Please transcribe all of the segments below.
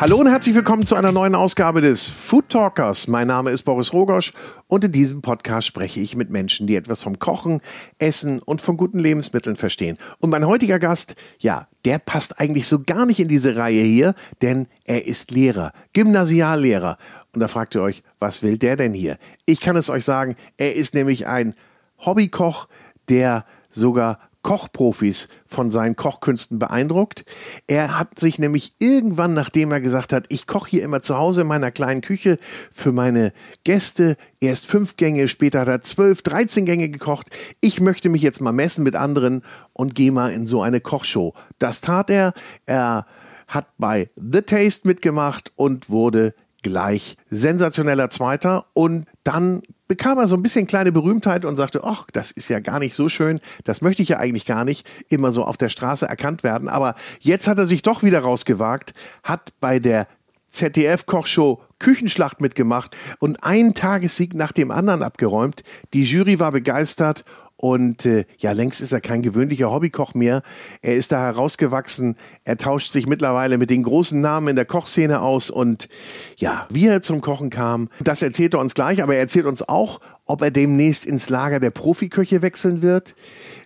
Hallo und herzlich willkommen zu einer neuen Ausgabe des Food Talkers. Mein Name ist Boris Rogosch und in diesem Podcast spreche ich mit Menschen, die etwas vom Kochen, Essen und von guten Lebensmitteln verstehen. Und mein heutiger Gast, ja, der passt eigentlich so gar nicht in diese Reihe hier, denn er ist Lehrer, Gymnasiallehrer. Und da fragt ihr euch, was will der denn hier? Ich kann es euch sagen, er ist nämlich ein Hobbykoch, der sogar Kochprofis von seinen Kochkünsten beeindruckt. Er hat sich nämlich irgendwann, nachdem er gesagt hat, ich koche hier immer zu Hause in meiner kleinen Küche für meine Gäste, erst fünf Gänge, später hat er zwölf, dreizehn Gänge gekocht. Ich möchte mich jetzt mal messen mit anderen und gehe mal in so eine Kochshow. Das tat er. Er hat bei The Taste mitgemacht und wurde gleich sensationeller Zweiter und dann bekam er so ein bisschen kleine Berühmtheit und sagte, ach, das ist ja gar nicht so schön, das möchte ich ja eigentlich gar nicht immer so auf der Straße erkannt werden, aber jetzt hat er sich doch wieder rausgewagt, hat bei der ZDF-Kochshow Küchenschlacht mitgemacht und einen Tagessieg nach dem anderen abgeräumt. Die Jury war begeistert und äh, ja, längst ist er kein gewöhnlicher Hobbykoch mehr. Er ist da herausgewachsen. Er tauscht sich mittlerweile mit den großen Namen in der Kochszene aus. Und ja, wie er zum Kochen kam, das erzählt er uns gleich. Aber er erzählt uns auch, ob er demnächst ins Lager der Profiköche wechseln wird,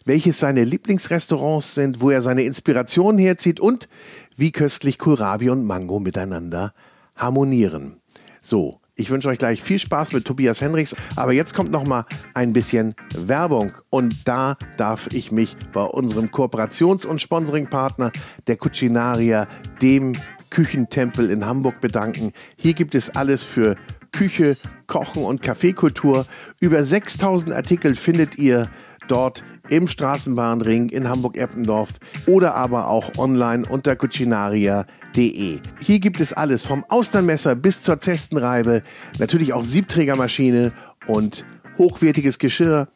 welches seine Lieblingsrestaurants sind, wo er seine Inspirationen herzieht und wie köstlich Kohlrabi und Mango miteinander harmonieren. So, ich wünsche euch gleich viel Spaß mit Tobias Henrichs, aber jetzt kommt noch mal ein bisschen Werbung und da darf ich mich bei unserem Kooperations- und Sponsoringpartner der Cucinaria, dem Küchentempel in Hamburg bedanken. Hier gibt es alles für Küche, Kochen und Kaffeekultur. Über 6000 Artikel findet ihr dort im Straßenbahnring in Hamburg-Eppendorf oder aber auch online unter cucinaria.de. Hier gibt es alles vom Austernmesser bis zur Zestenreibe, natürlich auch Siebträgermaschine und hochwertiges Geschirr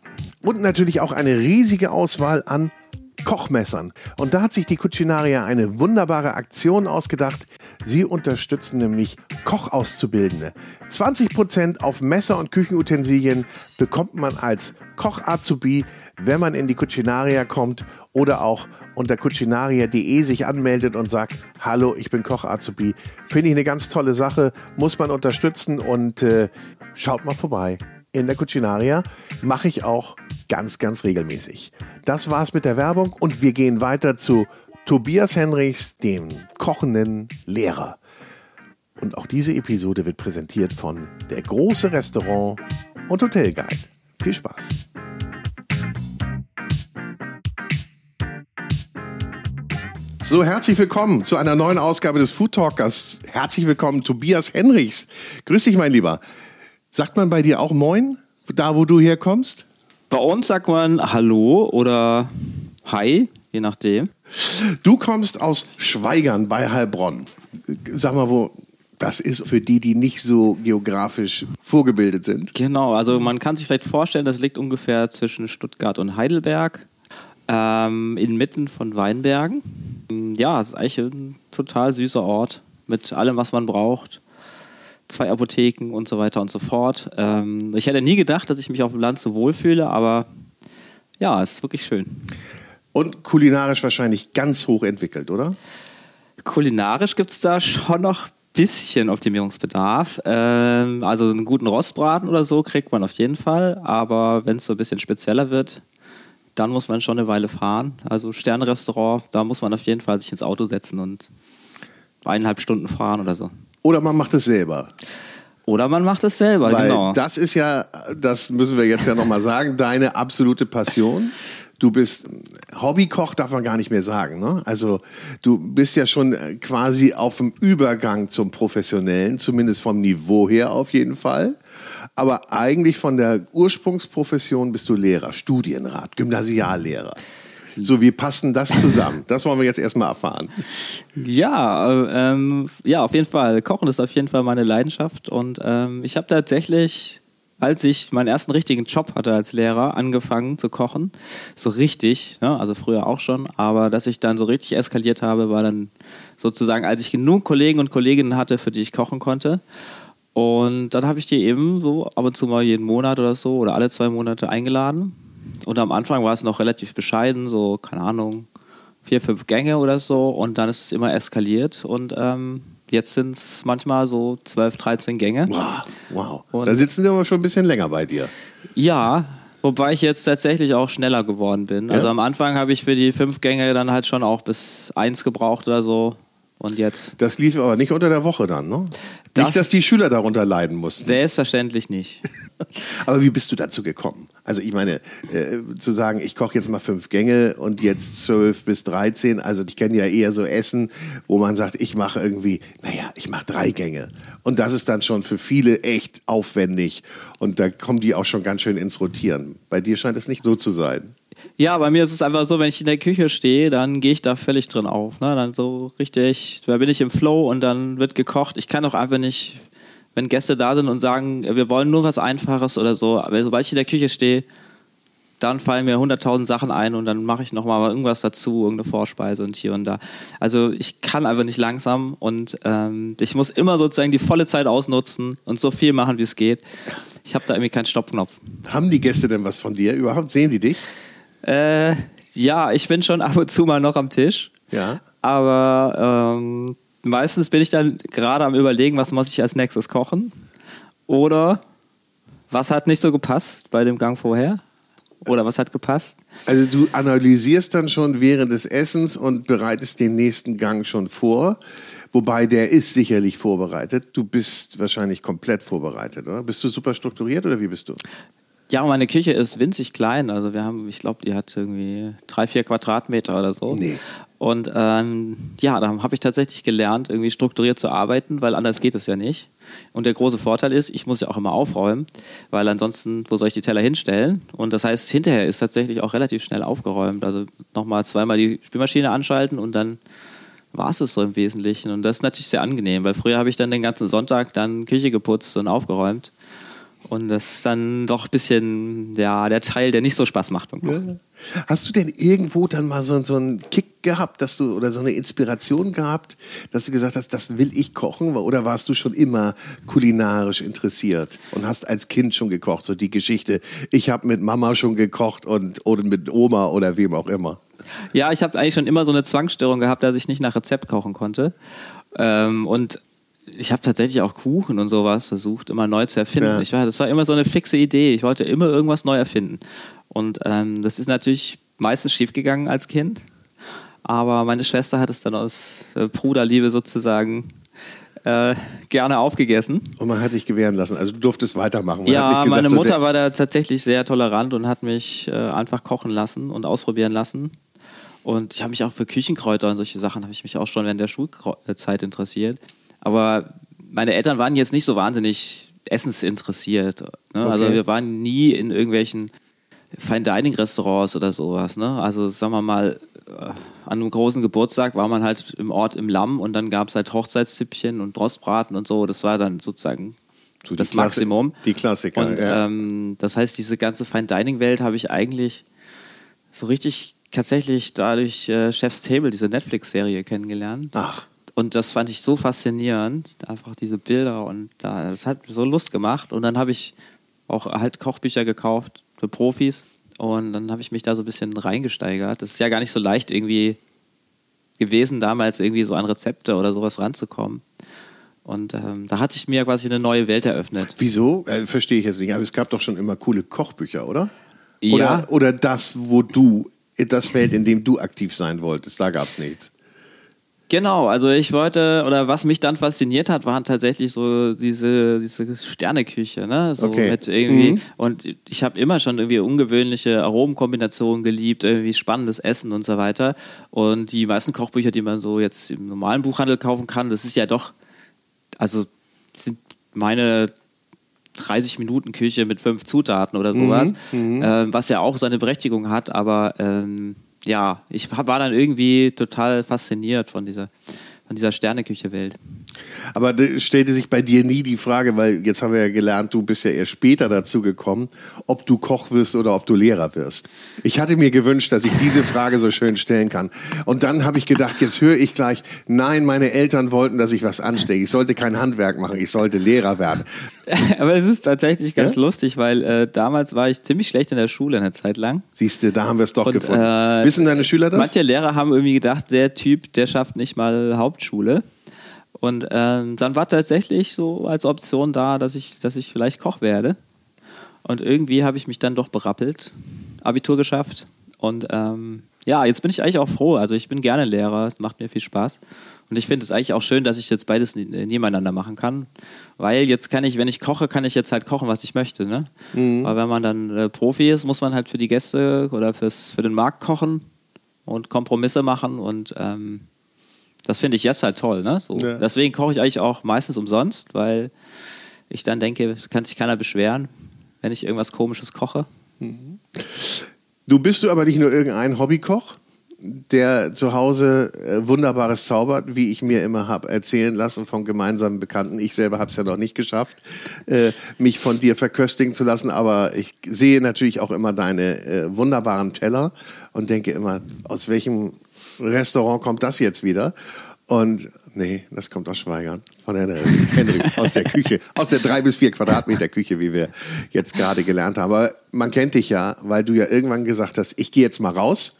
und natürlich auch eine riesige Auswahl an Kochmessern. Und da hat sich die Cucinaria eine wunderbare Aktion ausgedacht. Sie unterstützen nämlich Kochauszubildende. 20% auf Messer und Küchenutensilien bekommt man als Koch-Azubi, wenn man in die Cucinaria kommt oder auch unter cucinaria.de sich anmeldet und sagt, hallo, ich bin Koch-Azubi. Finde ich eine ganz tolle Sache, muss man unterstützen und äh, schaut mal vorbei in der Cucinaria. Mache ich auch ganz, ganz regelmäßig. Das war's mit der Werbung und wir gehen weiter zu Tobias Henrichs, dem kochenden Lehrer. Und auch diese Episode wird präsentiert von der große Restaurant und Hotelguide. Viel Spaß! So, herzlich willkommen zu einer neuen Ausgabe des Food Talkers. Herzlich willkommen, Tobias Henrichs. Grüß dich, mein Lieber. Sagt man bei dir auch Moin, da wo du herkommst? Bei uns sagt man Hallo oder Hi, je nachdem. Du kommst aus Schweigern bei Heilbronn. Sag mal, wo das ist für die, die nicht so geografisch vorgebildet sind. Genau, also man kann sich vielleicht vorstellen, das liegt ungefähr zwischen Stuttgart und Heidelberg, ähm, inmitten von Weinbergen. Ja, es ist eigentlich ein total süßer Ort mit allem, was man braucht zwei Apotheken und so weiter und so fort. Ähm, ich hätte nie gedacht, dass ich mich auf dem Land so wohlfühle, aber ja, es ist wirklich schön. Und kulinarisch wahrscheinlich ganz hoch entwickelt, oder? Kulinarisch gibt es da schon noch bisschen Optimierungsbedarf. Ähm, also einen guten Rostbraten oder so kriegt man auf jeden Fall, aber wenn es so ein bisschen spezieller wird, dann muss man schon eine Weile fahren. Also Sternrestaurant, da muss man auf jeden Fall sich ins Auto setzen und eineinhalb Stunden fahren oder so. Oder man macht es selber. Oder man macht es selber, Weil genau. Das ist ja, das müssen wir jetzt ja nochmal sagen, deine absolute Passion. Du bist Hobbykoch, darf man gar nicht mehr sagen. Ne? Also du bist ja schon quasi auf dem Übergang zum Professionellen, zumindest vom Niveau her auf jeden Fall. Aber eigentlich von der Ursprungsprofession bist du Lehrer, Studienrat, Gymnasiallehrer. So, wie passen das zusammen? Das wollen wir jetzt erstmal erfahren. Ja, ähm, ja, auf jeden Fall. Kochen ist auf jeden Fall meine Leidenschaft. Und ähm, ich habe tatsächlich, als ich meinen ersten richtigen Job hatte als Lehrer, angefangen zu kochen. So richtig, ne? also früher auch schon. Aber dass ich dann so richtig eskaliert habe, war dann sozusagen, als ich genug Kollegen und Kolleginnen hatte, für die ich kochen konnte. Und dann habe ich die eben so ab und zu mal jeden Monat oder so oder alle zwei Monate eingeladen und am Anfang war es noch relativ bescheiden, so, keine Ahnung, vier, fünf Gänge oder so. Und dann ist es immer eskaliert. Und ähm, jetzt sind es manchmal so 12, 13 Gänge. Wow, wow. Und- da sitzen die aber schon ein bisschen länger bei dir. Ja, wobei ich jetzt tatsächlich auch schneller geworden bin. Also Ja? am Anfang habe ich für die fünf Gänge dann halt schon auch bis eins gebraucht oder so. Und jetzt Das lief aber nicht unter der Woche dann, ne? Das- nicht, dass die Schüler darunter leiden mussten. selbstverständlich nicht. Aber wie bist du dazu gekommen? Also ich meine, äh, zu sagen, ich koche jetzt mal fünf Gänge und jetzt zwölf bis 13, also ich kenne ja eher so Essen, wo man sagt, ich mache irgendwie, naja, ich mache drei Gänge. Und das ist dann schon für viele echt aufwendig und da kommen die auch schon ganz schön ins Rotieren. Bei dir scheint es nicht so zu sein. Ja, bei mir ist es einfach so, wenn ich in der Küche stehe, dann gehe ich da völlig drin auf. Ne? Dann so richtig, da bin ich im Flow und dann wird gekocht. Ich kann auch einfach nicht, wenn Gäste da sind und sagen, wir wollen nur was Einfaches oder so, aber sobald ich in der Küche stehe, dann fallen mir hunderttausend Sachen ein und dann mache ich nochmal irgendwas dazu, irgendeine Vorspeise und hier und da. Also ich kann einfach nicht langsam und ähm, ich muss immer sozusagen die volle Zeit ausnutzen und so viel machen, wie es geht. Ich habe da irgendwie keinen Stoppknopf. Haben die Gäste denn was von dir überhaupt? Sehen die dich? Äh, ja, ich bin schon ab und zu mal noch am Tisch. Ja. Aber ähm, meistens bin ich dann gerade am Überlegen, was muss ich als nächstes kochen. Oder was hat nicht so gepasst bei dem Gang vorher? Oder was hat gepasst? Also du analysierst dann schon während des Essens und bereitest den nächsten Gang schon vor. Wobei der ist sicherlich vorbereitet. Du bist wahrscheinlich komplett vorbereitet, oder? Bist du super strukturiert oder wie bist du? Ja, meine Küche ist winzig klein. Also wir haben, ich glaube, die hat irgendwie drei, vier Quadratmeter oder so. Nee. Und ähm, ja, da habe ich tatsächlich gelernt, irgendwie strukturiert zu arbeiten, weil anders geht es ja nicht. Und der große Vorteil ist, ich muss ja auch immer aufräumen, weil ansonsten, wo soll ich die Teller hinstellen? Und das heißt, hinterher ist tatsächlich auch relativ schnell aufgeräumt. Also nochmal zweimal die Spülmaschine anschalten und dann war es es so im Wesentlichen. Und das ist natürlich sehr angenehm, weil früher habe ich dann den ganzen Sonntag dann Küche geputzt und aufgeräumt. Und das ist dann doch ein bisschen ja, der Teil, der nicht so Spaß macht beim Kochen. Hast du denn irgendwo dann mal so, so einen Kick gehabt, dass du oder so eine Inspiration gehabt, dass du gesagt hast, das will ich kochen? Oder warst du schon immer kulinarisch interessiert und hast als Kind schon gekocht? So die Geschichte, ich habe mit Mama schon gekocht und oder mit Oma oder wem auch immer. Ja, ich habe eigentlich schon immer so eine Zwangsstörung gehabt, dass ich nicht nach Rezept kochen konnte. Ähm, und ich habe tatsächlich auch Kuchen und sowas versucht, immer neu zu erfinden. Ja. Ich war, das war immer so eine fixe Idee. Ich wollte immer irgendwas neu erfinden. Und ähm, das ist natürlich meistens schiefgegangen als Kind. Aber meine Schwester hat es dann aus äh, Bruderliebe sozusagen äh, gerne aufgegessen. Und man hat dich gewähren lassen. Also du durftest weitermachen. Man Ja, gesagt, meine so, Mutter der- war da tatsächlich sehr tolerant und hat mich äh, einfach kochen lassen und ausprobieren lassen. Und ich habe mich auch für Küchenkräuter und solche Sachen habe ich mich auch schon während der Schulzeit interessiert. Aber meine Eltern waren jetzt nicht so wahnsinnig essensinteressiert. Ne? Also Okay. wir waren nie in irgendwelchen Fine Dining Restaurants oder sowas. Ne? Also sagen wir mal, äh, an einem großen Geburtstag war man halt im Ort im Lamm und dann gab es halt Hochzeitszüppchen und Rostbraten und so. Das war dann sozusagen So die das Klassi- Maximum. die Klassiker, Und ja. ähm, das heißt, diese ganze Fine Dining Welt habe ich eigentlich so richtig tatsächlich dadurch äh, Chef's Table, diese Netflix-Serie kennengelernt. Ach. Und das fand ich so faszinierend, einfach diese Bilder und da, das hat so Lust gemacht. Und dann habe ich auch halt Kochbücher gekauft für Profis und dann habe ich mich da so ein bisschen reingesteigert. Das ist ja gar nicht so leicht irgendwie gewesen, damals irgendwie so an Rezepte oder sowas ranzukommen. Und ähm, da hat sich mir quasi eine neue Welt eröffnet. Wieso? Äh, Verstehe ich jetzt nicht. Aber es gab doch schon immer coole Kochbücher, oder? Ja. Oder, oder das, wo du, das Feld, in dem du aktiv sein wolltest, da gab es nichts. Genau, also ich wollte, oder was mich dann fasziniert hat, waren tatsächlich so diese, diese Sterneküche, ne? So Okay. mit irgendwie, Mhm. und ich habe immer schon irgendwie ungewöhnliche Aromenkombinationen geliebt, irgendwie spannendes Essen und so weiter. Und die meisten Kochbücher, die man so jetzt im normalen Buchhandel kaufen kann, das ist ja doch, also sind meine 30 Minuten Küche mit fünf Zutaten oder sowas, Mhm, ähm, was ja auch seine Berechtigung hat, aber ähm, ja, ich war dann irgendwie total fasziniert von dieser, von dieser Sterneküche-Welt. Aber stellte sich bei dir nie die Frage, weil jetzt haben wir ja gelernt, du bist ja erst später dazu gekommen, ob du Koch wirst oder ob du Lehrer wirst. Ich hatte mir gewünscht, dass ich diese Frage so schön stellen kann. Und dann habe ich gedacht, jetzt höre ich gleich, nein, meine Eltern wollten, dass ich was anstecke. Ich sollte kein Handwerk machen, ich sollte Lehrer werden. Aber es ist tatsächlich ganz Ja? lustig, weil äh, damals war ich ziemlich schlecht in der Schule eine Zeit lang. Siehst du, da haben wir es doch Und, gefunden. äh, Wissen deine Schüler das? Manche Lehrer haben irgendwie gedacht, der Typ, der schafft nicht mal Hauptschule. Und ähm, dann war tatsächlich so als Option da, dass ich, dass ich vielleicht Koch werde. Und irgendwie habe ich mich dann doch berappelt, Abitur geschafft. Und ähm, ja, jetzt bin ich eigentlich auch froh. Also ich bin gerne Lehrer, es macht mir viel Spaß. Und ich finde es eigentlich auch schön, dass ich jetzt beides nebeneinander machen kann. Weil jetzt kann ich, wenn ich koche, kann ich jetzt halt kochen, was ich möchte. Ne? Mhm. Aber wenn man dann äh, Profi ist, muss man halt für die Gäste oder fürs, für den Markt kochen und Kompromisse machen. Und ähm, das finde ich jetzt halt toll. Ne? So. Ja. Deswegen koche ich eigentlich auch meistens umsonst, weil ich dann denke, kann sich keiner beschweren, wenn ich irgendwas Komisches koche. Mhm. Du bist du aber nicht nur irgendein Hobbykoch, der zu Hause äh, Wunderbares zaubert, wie ich mir immer habe erzählen lassen von gemeinsamen Bekannten. Ich selber habe es ja noch nicht geschafft, äh, mich von dir verköstigen zu lassen, aber ich sehe natürlich auch immer deine äh, wunderbaren Teller und denke immer, aus welchem Restaurant kommt das jetzt wieder? Und nee, das kommt aus Schweigern von Herrn Hendricks aus der Küche, aus der drei bis vier Quadratmeter Küche, wie wir jetzt gerade gelernt haben. Aber man kennt dich ja, weil du ja irgendwann gesagt hast, ich gehe jetzt mal raus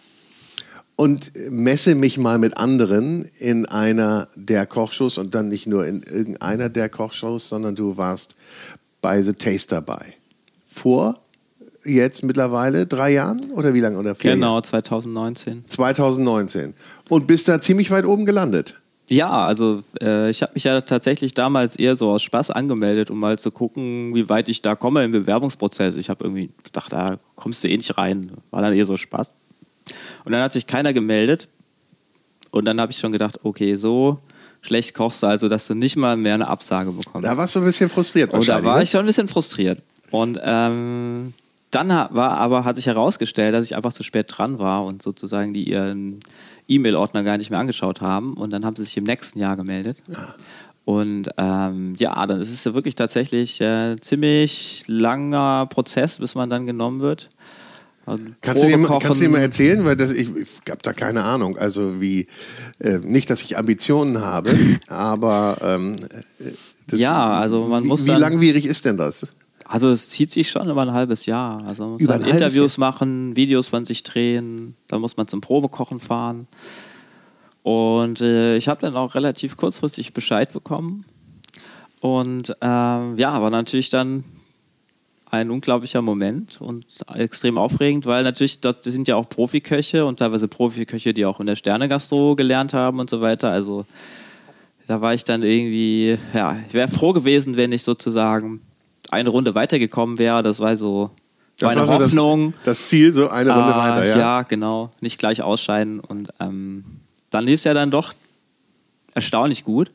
und messe mich mal mit anderen in einer der Kochshows und dann nicht nur in irgendeiner der Kochshows, sondern du warst bei The Taste dabei. Vor jetzt mittlerweile drei Jahren oder wie lange? Oder vier genau, Jahre? 2019. 2019. Und bist da ziemlich weit oben gelandet. Ja, also äh, ich habe mich ja tatsächlich damals eher so aus Spaß angemeldet, um mal zu gucken, wie weit ich da komme im Bewerbungsprozess. Ich habe irgendwie gedacht, da kommst du eh nicht rein. War dann eher so Spaß. Und dann hat sich keiner gemeldet. Und dann habe ich schon gedacht, okay, so schlecht kochst du, also dass du nicht mal mehr eine Absage bekommst. Da warst du ein bisschen frustriert. Und da war ne? ich schon ein bisschen frustriert. Und ähm, dann war aber, hat sich herausgestellt, dass ich einfach zu spät dran war und sozusagen die ihren E-Mail-Ordner gar nicht mehr angeschaut haben. Und dann haben sie sich im nächsten Jahr gemeldet. Ja. Und ähm, ja, dann ist es ja wirklich tatsächlich äh, ziemlich langer Prozess, bis man dann genommen wird. Kannst du, dir, kannst du dir mal erzählen, weil das, ich, ich habe da keine Ahnung. Also wie, äh, nicht, dass ich Ambitionen habe, aber ähm, äh, das, ja, also man wie, muss. Wie langwierig ist denn das? Also es zieht sich schon über ein halbes Jahr. Also man muss über halt Interviews Jahr. machen, Videos von sich drehen, dann muss man zum Probekochen fahren. Und äh, ich habe dann auch relativ kurzfristig Bescheid bekommen. Und ähm, ja, war natürlich dann ein unglaublicher Moment und extrem aufregend, weil natürlich dort sind ja auch Profiköche und teilweise Profiköche, die auch in der Sterne-Gastro gelernt haben und so weiter. Also da war ich dann irgendwie, ja, ich wäre froh gewesen, wenn ich sozusagen eine Runde weitergekommen wäre. Das war so das meine war Hoffnung. So das, das, Ziel, so eine Runde äh, weiter, ja. Ja, genau. Nicht gleich ausscheiden. Und ähm, dann lief es ja dann doch erstaunlich gut.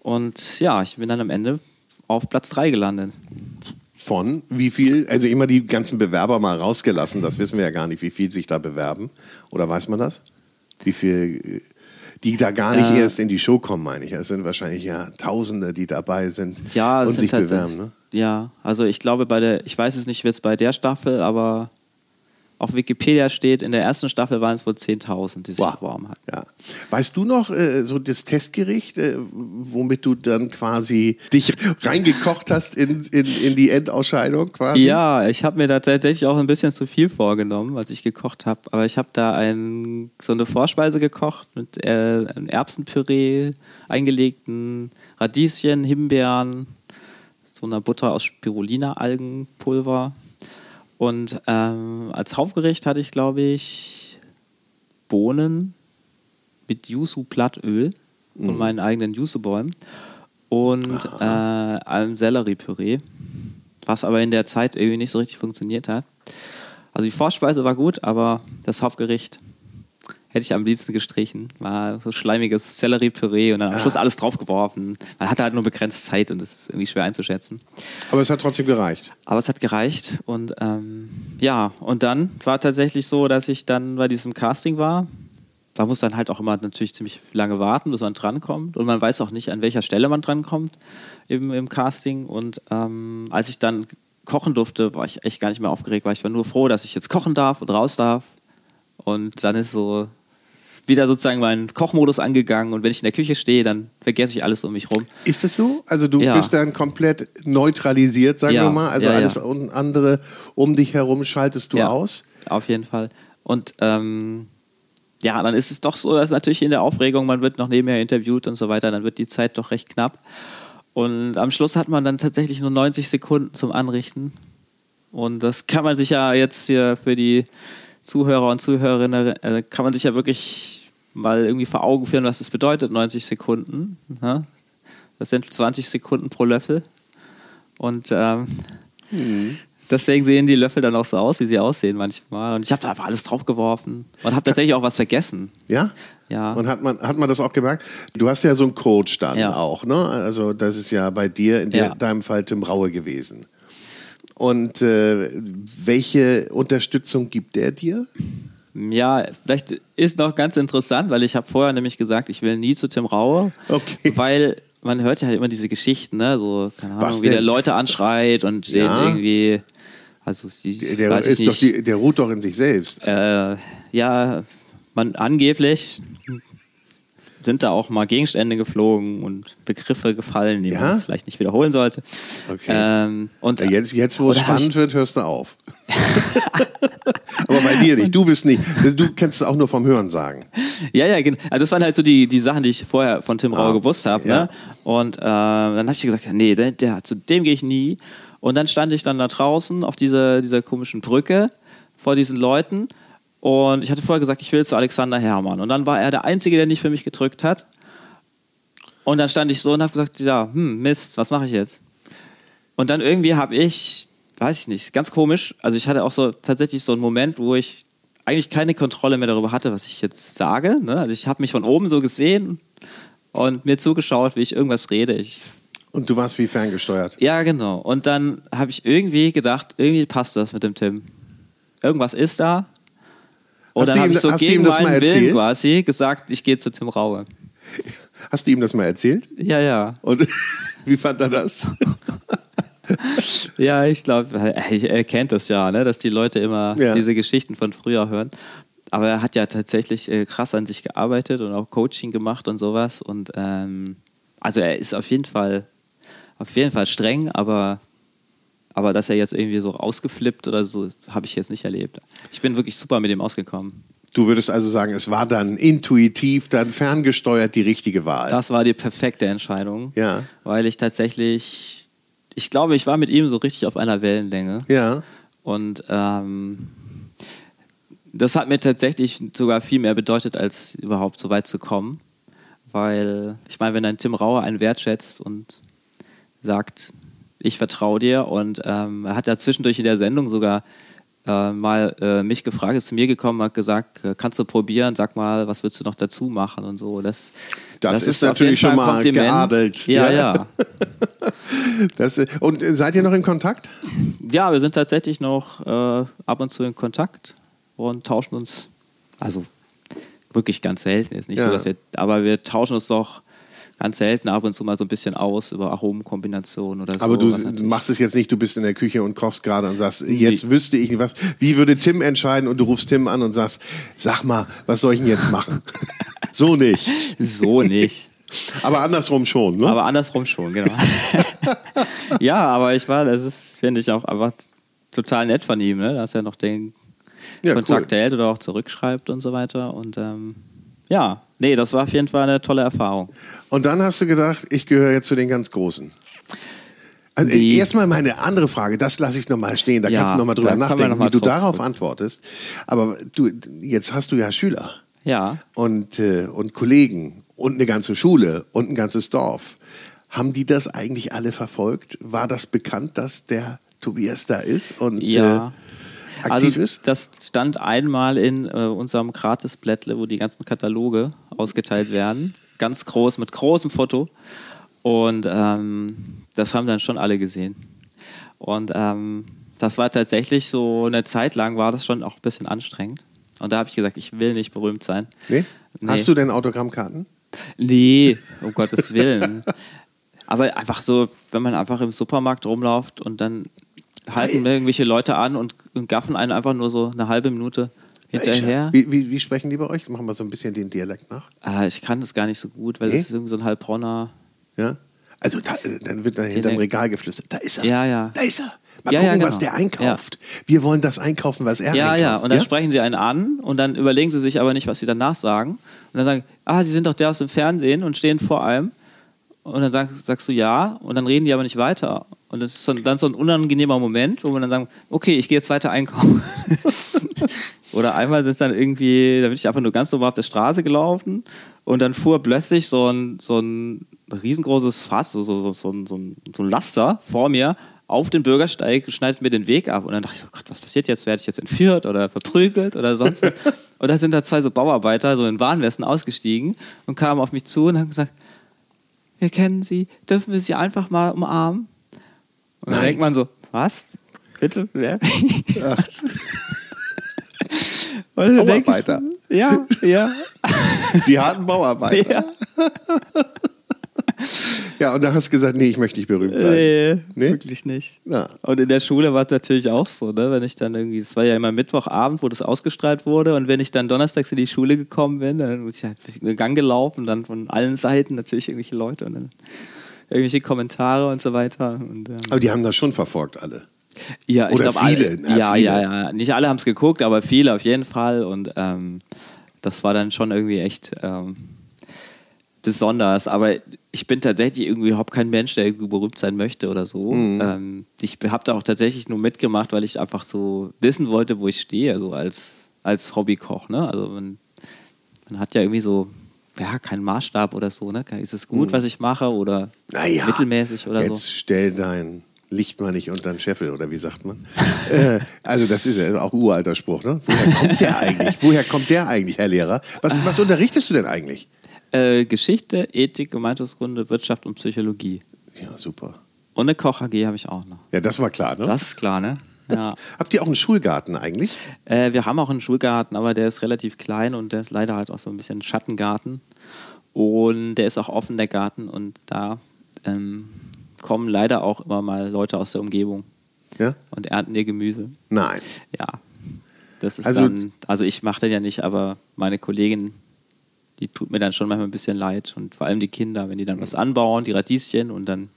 Und ja, ich bin dann am Ende auf Platz 3 gelandet. Von wie viel? Also immer die ganzen Bewerber mal rausgelassen, das wissen wir ja gar nicht, wie viel sich da bewerben. Oder weiß man das? Wie viel die da gar nicht äh, erst in die Show kommen, meine ich. Es sind wahrscheinlich ja Tausende, die dabei sind ja, und sich bewerben. Ne? Ja, also ich glaube bei der, ich weiß es nicht jetzt bei der Staffel, aber auf Wikipedia steht, in der ersten Staffel waren es wohl 10.000, die sich wow. beworben hatten. Ja. Weißt du noch äh, so das Testgericht, äh, womit du dann quasi dich reingekocht hast in, in, in die Endausscheidung quasi? Ja, ich habe mir da tatsächlich auch ein bisschen zu viel vorgenommen, als ich gekocht habe. Aber ich habe da ein, so eine Vorspeise gekocht mit äh, einem Erbsenpüree, eingelegten Radieschen, Himbeeren, so einer Butter aus Spirulina-Algenpulver und ähm, als Hauptgericht hatte ich, glaube ich, Bohnen mit Yuzu-Plattöl mhm. und meinen eigenen Yuzu-Bäumen und äh, einem Selleriepüree, was aber in der Zeit irgendwie nicht so richtig funktioniert hat. Also die Vorspeise war gut, aber das Hauptgericht hätte ich am liebsten gestrichen. War so schleimiges Selleriepüree und dann am Schluss alles draufgeworfen. Man hatte halt nur begrenzt Zeit und das ist irgendwie schwer einzuschätzen. Aber es hat trotzdem gereicht. Aber es hat gereicht und ähm, ja, und dann war tatsächlich so, dass ich dann bei diesem Casting war. Da muss dann halt auch immer natürlich ziemlich lange warten, bis man drankommt. Und man weiß auch nicht, an welcher Stelle man drankommt im, im Casting. Und ähm, als ich dann kochen durfte, war ich echt gar nicht mehr aufgeregt, weil ich war nur froh, dass ich jetzt kochen darf und raus darf. Und dann ist so wieder sozusagen meinen Kochmodus angegangen und wenn ich in der Küche stehe, dann vergesse ich alles um mich rum. Ist das so? Also du ja. bist dann komplett neutralisiert, sagen ja. wir mal. Also ja, alles andere um dich herum schaltest du aus? Auf jeden Fall. Und ähm, ja, dann ist es doch so, dass natürlich in der Aufregung, man wird noch nebenher interviewt und so weiter, dann wird die Zeit doch recht knapp. Und am Schluss hat man dann tatsächlich nur 90 Sekunden zum Anrichten. Und das kann man sich ja jetzt hier für die Zuhörer und Zuhörerinnen, äh, kann man sich ja wirklich mal irgendwie vor Augen führen, was das bedeutet, 90 Sekunden. Ne? Das sind 20 Sekunden pro Löffel. Und ähm, mhm. deswegen sehen die Löffel dann auch so aus, wie sie aussehen manchmal. Und ich habe da einfach alles draufgeworfen und habe tatsächlich auch was vergessen. Ja? Ja. Und hat man, hat man das auch gemerkt? Du hast ja so einen Coach dann ja. auch, ne? Also das ist ja bei dir in ja. deinem Fall Tim Raue gewesen. Und äh, welche Unterstützung gibt der dir? Ja, vielleicht ist noch ganz interessant, weil ich habe vorher nämlich gesagt, ich will nie zu Tim Raue, okay. weil man hört ja halt immer diese Geschichten, ne? so keine Ahnung, wie der Leute anschreit und ja. irgendwie, also die, der, der ist nicht, doch die, der ruht doch in sich selbst. Äh, ja, man angeblich sind da auch mal Gegenstände geflogen und Begriffe gefallen, die ja? man vielleicht nicht wiederholen sollte. Okay. Ähm, und, ja, jetzt, jetzt, wo es spannend wird, hörst du auf. Aber bei dir nicht. Du bist nicht. Du kennst es auch nur vom Hören sagen. Ja, ja, genau. Also das waren halt so die, die Sachen, die ich vorher von Tim Rauer ah, gewusst habe. Ja. Ne? Und äh, dann habe ich gesagt, nee, der, der, zu dem gehe ich nie. Und dann stand ich dann da draußen auf dieser, dieser komischen Brücke vor diesen Leuten und ich hatte vorher gesagt, ich will zu Alexander Hermann. Und dann war er der Einzige, der nicht für mich gedrückt hat. Und dann stand ich so und habe gesagt, ja, hm, Mist, was mache ich jetzt? Und dann irgendwie habe ich, weiß ich nicht, ganz komisch, also ich hatte auch so tatsächlich so einen Moment, wo ich eigentlich keine Kontrolle mehr darüber hatte, was ich jetzt sage. Ne? Also ich habe mich von oben so gesehen und mir zugeschaut, wie ich irgendwas rede. Ich und du warst wie ferngesteuert. Ja, genau. Und dann habe ich irgendwie gedacht, irgendwie passt das mit dem Tim. Irgendwas ist da und hast dann habe ich so gegen meinen Willen quasi gesagt, ich gehe zu Tim Raue. Hast du ihm das mal erzählt? Ja, ja. Und wie fand er das? ja, ich glaube, er kennt das ja, ne? dass die Leute immer ja. diese Geschichten von früher hören. Aber er hat ja tatsächlich äh, krass an sich gearbeitet und auch Coaching gemacht und sowas. Und ähm, also er ist auf jeden Fall, auf jeden Fall streng, aber aber dass er jetzt irgendwie so ausgeflippt oder so, habe ich jetzt nicht erlebt. Ich bin wirklich super mit ihm ausgekommen. Du würdest also sagen, es war dann intuitiv, dann ferngesteuert die richtige Wahl. Das war die perfekte Entscheidung. Ja. Weil ich tatsächlich, ich glaube, ich war mit ihm so richtig auf einer Wellenlänge. Ja. Und ähm, das hat mir tatsächlich sogar viel mehr bedeutet, als überhaupt so weit zu kommen. Weil, ich meine, wenn ein Tim Rauer einen wertschätzt und sagt, ich vertraue dir. Und ähm, er hat ja zwischendurch in der Sendung sogar äh, mal äh, mich gefragt, ist zu mir gekommen, hat gesagt, äh, kannst du probieren, sag mal, was würdest du noch dazu machen und so. Das, das, das ist, ist natürlich schon mal geadelt. Ja, ja. das, und seid ihr noch in Kontakt? Ja, wir sind tatsächlich noch äh, ab und zu in Kontakt und tauschen uns, also wirklich ganz selten, ist nicht ja. so, dass wir, aber wir tauschen uns doch ganz selten ab und zu mal so ein bisschen aus über Aromenkombinationen oder so. Aber du machst es jetzt nicht, du bist in der Küche und kochst gerade und sagst, jetzt nee. wüsste ich nicht was. Wie würde Tim entscheiden und du rufst Tim an und sagst, sag mal, was soll ich denn jetzt machen? so nicht. So nicht. Aber andersrum schon, ne? Aber andersrum schon, genau. ja, aber ich war, das ist, finde ich auch einfach total nett von ihm, ne? dass er noch den ja, Kontakt cool. hält oder auch zurückschreibt und so weiter. Und ähm, ja, nee, das war auf jeden Fall eine tolle Erfahrung. Und dann hast du gedacht, ich gehöre jetzt zu den ganz Großen. Also erstmal meine andere Frage, das lasse ich nochmal stehen, da ja, kannst du nochmal drüber nachdenken, noch mal wie du darauf zurück. antwortest. Aber du, jetzt hast du ja Schüler. Ja. Und, äh, und Kollegen und eine ganze Schule und ein ganzes Dorf. Haben die das eigentlich alle verfolgt? War das bekannt, dass der Tobias da ist? Und, ja. Äh, aktiv also, ist? Das stand einmal in äh, unserem Gratisblättle, wo die ganzen Kataloge ausgeteilt werden. Ganz groß, mit großem Foto. Und ähm, das haben dann schon alle gesehen. Und ähm, das war tatsächlich so eine Zeit lang, war das schon auch ein bisschen anstrengend. Und da habe ich gesagt, ich will nicht berühmt sein. Nee? nee. Hast du denn Autogrammkarten? Nee, um Gottes Willen. Aber einfach so, wenn man einfach im Supermarkt rumläuft und dann halten irgendwelche Leute an und, gaffen einen einfach nur so eine halbe Minute hinterher. Wie, wie, wie, sprechen die bei euch? Machen wir so ein bisschen den Dialekt nach. Ah, ich kann das gar nicht so gut, weil nee? das ist irgendwie so ein Heilbronner. Ja? Also da, äh, dann wird da hinterm Regal geflüstert. Da ist er. Ja, ja. Da ist er. Mal Ja, ja, gucken, genau. was der einkauft. Wir wollen das einkaufen, was er Ja, einkauft. ja, und dann sprechen sie einen an und dann überlegen sie sich aber nicht, was sie danach sagen. Und dann sagen, ah, sie sind doch der aus dem Fernsehen und stehen vor einem. Und dann sag, sagst du ja, und dann reden die aber nicht weiter. Und das ist dann, dann so ein unangenehmer Moment, wo man dann sagen, okay, ich gehe jetzt weiter einkaufen. Oder einmal sind es dann irgendwie, da bin ich einfach nur ganz normal auf der Straße gelaufen und dann fuhr plötzlich so ein, so ein riesengroßes Fass, so, so, so, so, ein, so, ein, Laster vor mir auf den Bürgersteig, schneidet mir den Weg ab. Und dann dachte ich so, Gott, was passiert jetzt? Werde ich jetzt entführt oder verprügelt oder sonst was? Und dann sind da zwei so Bauarbeiter so in Warnwesten ausgestiegen und kamen auf mich zu und haben gesagt, wir kennen Sie, dürfen wir Sie einfach mal umarmen? Und dann Nein. denkt man so, was? Bitte? Wer? Und ich so, Bauarbeiter. Ja, ja. Die harten Bauarbeiter. ja. Ja, und da hast du gesagt, nee, ich möchte nicht berühmt sein. Nee, Nee? wirklich nicht. Ja. Und in der Schule war es natürlich auch so, ne? wenn ich dann irgendwie, es war ja immer Mittwochabend, wo das ausgestrahlt wurde und wenn ich dann donnerstags in die Schule gekommen bin, dann bin ich halt einen Gang gelaufen und dann von allen Seiten natürlich irgendwelche Leute und dann irgendwelche Kommentare und so weiter. Und, ähm, Aber die haben das schon verfolgt, alle. ja, ich Oder glaube viele, alle. na, ja, viele. ja, ja. Nicht alle haben es geguckt, aber viele auf jeden Fall und ähm, das war dann schon irgendwie echt ähm, besonders. Aber ich bin tatsächlich irgendwie überhaupt kein Mensch, der irgendwie berühmt sein möchte oder so. Mhm. Ähm, ich habe da auch tatsächlich nur mitgemacht, weil ich einfach so wissen wollte, wo ich stehe, so als, als Hobbykoch. Ne? Also man, man hat ja irgendwie so ja, keinen Maßstab oder so. Ne? Ist es gut, was ich mache oder. Naja, mittelmäßig oder jetzt so? stell dein Licht mal nicht unter den Scheffel, oder wie sagt man? äh, also das ist ja auch uralter Spruch, ne? Woher kommt der eigentlich? Woher kommt der eigentlich, Herr Lehrer? Was, was unterrichtest du denn eigentlich? Äh, Geschichte, Ethik, Gemeinschaftskunde, Wirtschaft und Psychologie. Ja, super. Und eine Koch-AG habe ich auch noch. Ja, das war klar, ne? Das ist klar, ne? Ja. Habt ihr auch einen Schulgarten eigentlich? Äh, wir haben auch einen Schulgarten, aber der ist relativ klein und der ist leider halt auch so ein bisschen Schattengarten. Und der ist auch offen, der Garten. Und da ähm, kommen leider auch immer mal Leute aus der Umgebung Ja? und ernten ihr Gemüse. Nein. Ja. Das ist Also- dann, also ich mache den ja nicht, aber meine Kollegin, die tut mir dann schon manchmal ein bisschen leid. Und vor allem die Kinder, wenn die dann was anbauen, die Radieschen und dann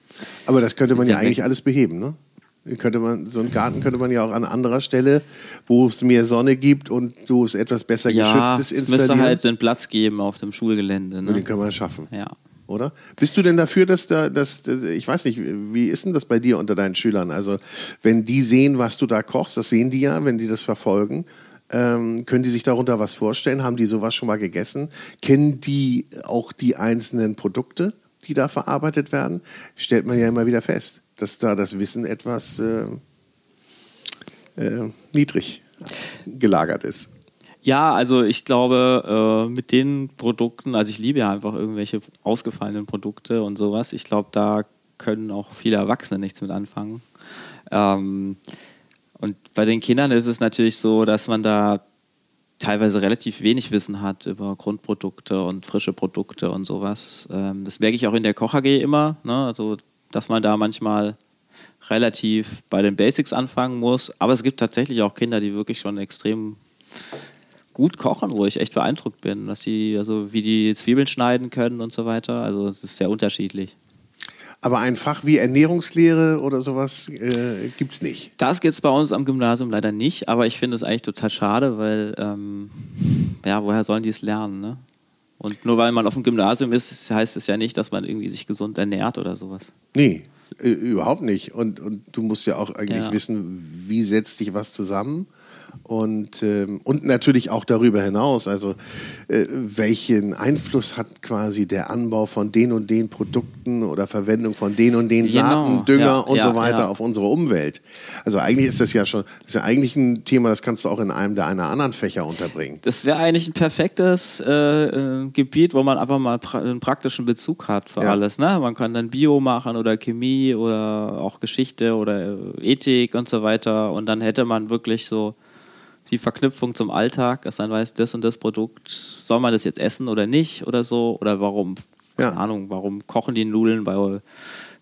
Aber das könnte man ja ja eigentlich weg. alles beheben, ne? Könnte man, so einen Garten könnte man ja auch an anderer Stelle, wo es mehr Sonne gibt und wo es etwas besser ja, geschützt ist, es müsste installieren. halt den Platz geben auf dem Schulgelände. Und den Ne? können wir schaffen. Ja. Oder? Bist du denn dafür, dass da, dass- ich weiß nicht, wie ist denn das bei dir unter deinen Schülern? Also, wenn die sehen, was du da kochst, das sehen die ja, wenn die das verfolgen, ähm, können die sich darunter was vorstellen? Haben die sowas schon mal gegessen? Kennen die auch die einzelnen Produkte, die da verarbeitet werden? Stellt man ja immer wieder fest, dass da das Wissen etwas äh, äh, niedrig gelagert ist. Ja, also ich glaube, äh, mit den Produkten, also ich liebe ja einfach irgendwelche ausgefallenen Produkte und sowas. Ich glaube, da können auch viele Erwachsene nichts mit anfangen. Ähm, und bei den Kindern ist es natürlich so, dass man da teilweise relativ wenig Wissen hat über Grundprodukte und frische Produkte und sowas. Ähm, das merke ich auch in der Koch AG immer, ne? also dass man da manchmal relativ bei den Basics anfangen muss. Aber es gibt tatsächlich auch Kinder, die wirklich schon extrem gut kochen, wo ich echt beeindruckt bin, dass sie, also wie die Zwiebeln schneiden können und so weiter. Also es ist sehr unterschiedlich. Aber ein Fach wie Ernährungslehre oder sowas äh, gibt es nicht. Das gibt es bei uns am Gymnasium leider nicht, aber ich finde es eigentlich total schade, weil, ähm, ja, woher sollen die es lernen, ne? Und nur weil man auf dem Gymnasium ist, heißt es ja nicht, dass man irgendwie sich gesund ernährt oder sowas. Nee, überhaupt nicht. Und, und du musst ja auch eigentlich Ja. wissen, wie setzt sich was zusammen. Und, ähm, und natürlich auch darüber hinaus, also äh, welchen Einfluss hat quasi der Anbau von den und den Produkten oder Verwendung von den und den Genau, Saaten, Dünger ja, und ja, so weiter ja. auf unsere Umwelt. Also eigentlich ist das ja schon, das ist ja eigentlich ein Thema, das kannst du auch in einem der einer anderen Fächer unterbringen. Das wäre eigentlich ein perfektes äh, äh, Gebiet, wo man einfach mal pra einen praktischen Bezug hat für alles. Ne? Man kann dann Bio machen oder Chemie oder auch Geschichte oder äh, Ethik und so weiter. Und dann hätte man wirklich so die Verknüpfung zum Alltag, dass man weiß, das und das Produkt, soll man das jetzt essen oder nicht oder so? Oder warum, Ja. keine Ahnung, warum kochen die Nudeln bei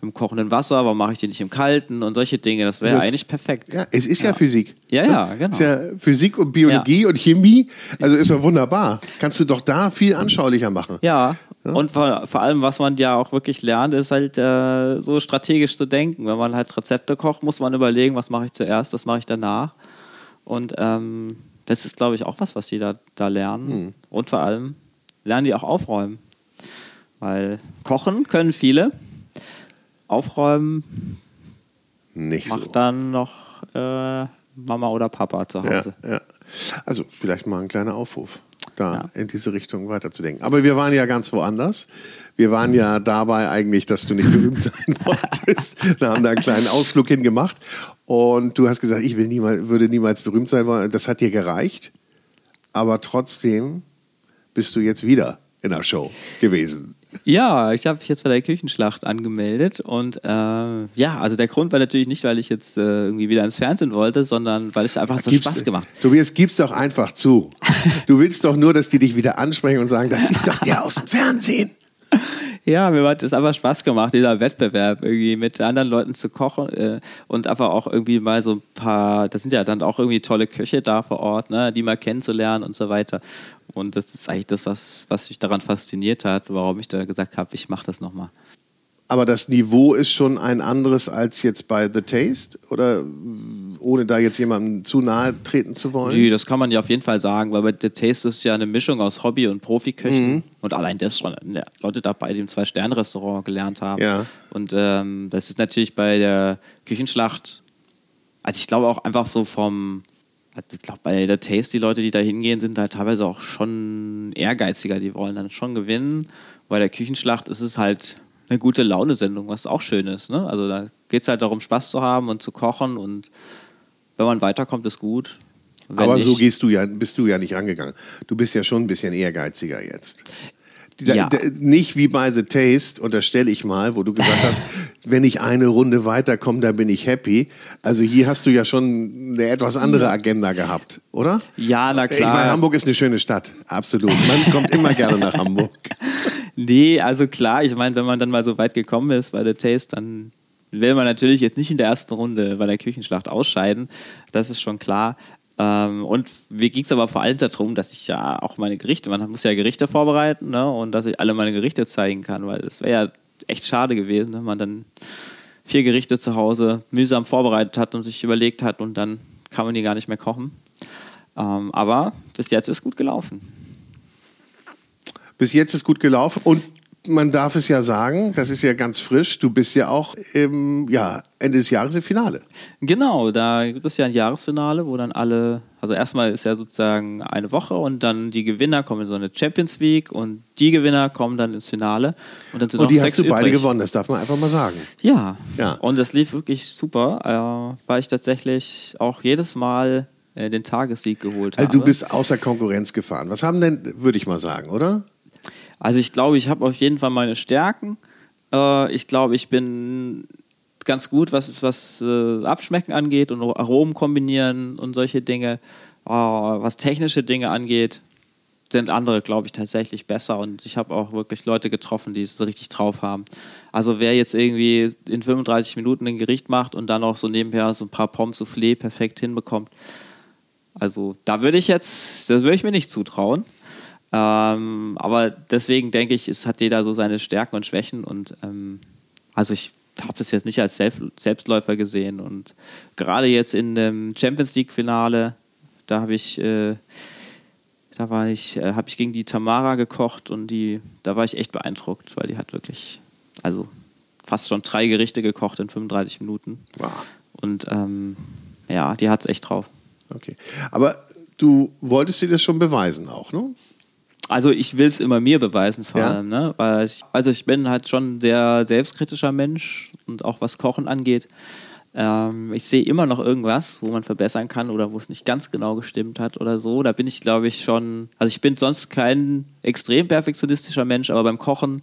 im kochenden Wasser, warum mache ich die nicht im Kalten und solche Dinge. Das wäre Also, eigentlich perfekt. Ja, es ist ja, Physik. Ja, ja, genau. Es ist ja Physik und Biologie und Chemie, also ist ja wunderbar. Kannst du doch da viel anschaulicher machen. Ja, Ja? Und vor, vor, allem, was man ja auch wirklich lernt, ist halt äh, so strategisch zu denken. Wenn man halt Rezepte kocht, muss man überlegen, was mache ich zuerst, was mache ich danach. Und ähm, das ist, glaube ich, auch was, was die da, da lernen. Hm. Und vor allem lernen die auch aufräumen. Weil kochen können viele, aufräumen nicht macht so. dann noch äh, Mama oder Papa zu Hause. Ja, ja. Also vielleicht mal ein kleiner Aufruf, da ja. in diese Richtung weiterzudenken. Aber wir waren ja ganz woanders. Wir waren ja dabei eigentlich, dass du nicht berühmt sein wolltest. Wir haben da einen kleinen Ausflug hingemacht. Und du hast gesagt, ich will niemals, würde niemals berühmt sein wollen. Das hat dir gereicht. Aber trotzdem bist du jetzt wieder in der Show gewesen. Ja, ich habe mich jetzt bei der Küchenschlacht angemeldet und äh, ja, also der Grund war natürlich nicht, weil ich jetzt äh, irgendwie wieder ins Fernsehen wollte, sondern weil es einfach so Spaß gemacht. Tobias, gib's doch einfach zu. Du willst doch nur, dass die dich wieder ansprechen und sagen, das ist doch der aus dem Fernsehen. Ja, mir hat es einfach Spaß gemacht, dieser Wettbewerb, irgendwie mit anderen Leuten zu kochen äh, und einfach auch irgendwie mal so ein paar, das sind ja dann auch irgendwie tolle Köche da vor Ort, ne, die mal kennenzulernen und so weiter. Und das ist eigentlich das, was, was mich daran fasziniert hat, warum ich da gesagt habe, ich mache das nochmal. Aber das Niveau ist schon ein anderes als jetzt bei The Taste? Oder ohne da jetzt jemandem zu nahe treten zu wollen? Nee, das kann man ja auf jeden Fall sagen, weil bei The Taste ist ja eine Mischung aus Hobby- und Profiköchen. Mhm. Und allein das schon Leute dabei, die im Zwei-Sterne-Restaurant gelernt haben. Ja. Und ähm, das ist natürlich bei der Küchenschlacht, also ich glaube auch einfach so vom, also ich glaube, bei der Taste, die Leute, die da hingehen, sind halt teilweise auch schon ehrgeiziger. Die wollen dann schon gewinnen. Bei der Küchenschlacht ist es halt eine gute Laune-Sendung, was auch schön ist. Ne? Also da geht es halt darum, Spaß zu haben und zu kochen und wenn man weiterkommt, ist gut. Wenn Aber so gehst du ja, bist du ja nicht angegangen. Du bist ja schon ein bisschen ehrgeiziger jetzt. Ja. Nicht wie bei The Taste, unterstelle ich mal, wo du gesagt hast, wenn ich eine Runde weiterkomme, dann bin ich happy. Also hier hast du ja schon eine etwas andere Agenda gehabt, oder? Ja, na klar. Ich meine, Hamburg ist eine schöne Stadt, absolut. Man kommt immer gerne nach Hamburg. Nee, also klar, ich meine, wenn man dann mal so weit gekommen ist bei The Taste, dann will man natürlich jetzt nicht in der ersten Runde bei der Küchenschlacht ausscheiden. Das ist schon klar. Ähm, und mir ging es aber vor allem darum, dass ich ja auch meine Gerichte, man muss ja Gerichte vorbereiten ne, und dass ich alle meine Gerichte zeigen kann, weil es wäre ja echt schade gewesen, wenn man dann vier Gerichte zu Hause mühsam vorbereitet hat und sich überlegt hat und dann kann man die gar nicht mehr kochen. Ähm, aber bis jetzt ist gut gelaufen. Bis jetzt ist gut gelaufen und man darf es ja sagen, das ist ja ganz frisch. Du bist ja auch im ja, Ende des Jahres im Finale. Genau, da gibt es ja ein Jahresfinale, wo dann alle, also erstmal ist ja sozusagen eine Woche und dann die Gewinner kommen in so eine Champions League und die Gewinner kommen dann ins Finale. Und, dann sind und die hast du übrig. beide gewonnen, das darf man einfach mal sagen. Ja, ja. und das lief wirklich super, äh, weil ich tatsächlich auch jedes Mal äh, den Tagessieg geholt habe. Also du bist außer Konkurrenz gefahren. Was haben denn, würde ich mal sagen, oder? Also ich glaube, ich habe auf jeden Fall meine Stärken. Äh, ich glaube, ich bin ganz gut, was, was äh, Abschmecken angeht und Aromen kombinieren und solche Dinge. Äh, was technische Dinge angeht, sind andere, glaube ich, tatsächlich besser. Und ich habe auch wirklich Leute getroffen, die es so richtig drauf haben. Also wer jetzt irgendwie in 35 Minuten ein Gericht macht und dann auch so nebenher so ein paar Pommes Soufflé perfekt hinbekommt, also da würde ich jetzt, das würde ich mir nicht zutrauen. Ähm, aber deswegen denke ich, es hat jeder so seine Stärken und Schwächen und ähm, also ich habe das jetzt nicht als Selbst Selbstläufer gesehen und gerade jetzt in dem Champions League Finale, da habe ich äh, da war ich, äh, habe ich gegen die Tamara gekocht und die, da war ich echt beeindruckt, weil die hat wirklich, also fast schon drei Gerichte gekocht in 35 Minuten. Wow. Und ähm, ja, die hat es echt drauf. Okay. Aber du wolltest dir das schon beweisen auch, ne? Also ich will es immer mir beweisen vor ja. allem, ne? Weil ich, also ich bin halt schon ein sehr selbstkritischer Mensch und auch was Kochen angeht. Ähm, ich sehe immer noch irgendwas, wo man verbessern kann oder wo es nicht ganz genau gestimmt hat oder so. Da bin ich, glaube ich, schon. Also ich bin sonst kein extrem perfektionistischer Mensch, aber beim Kochen,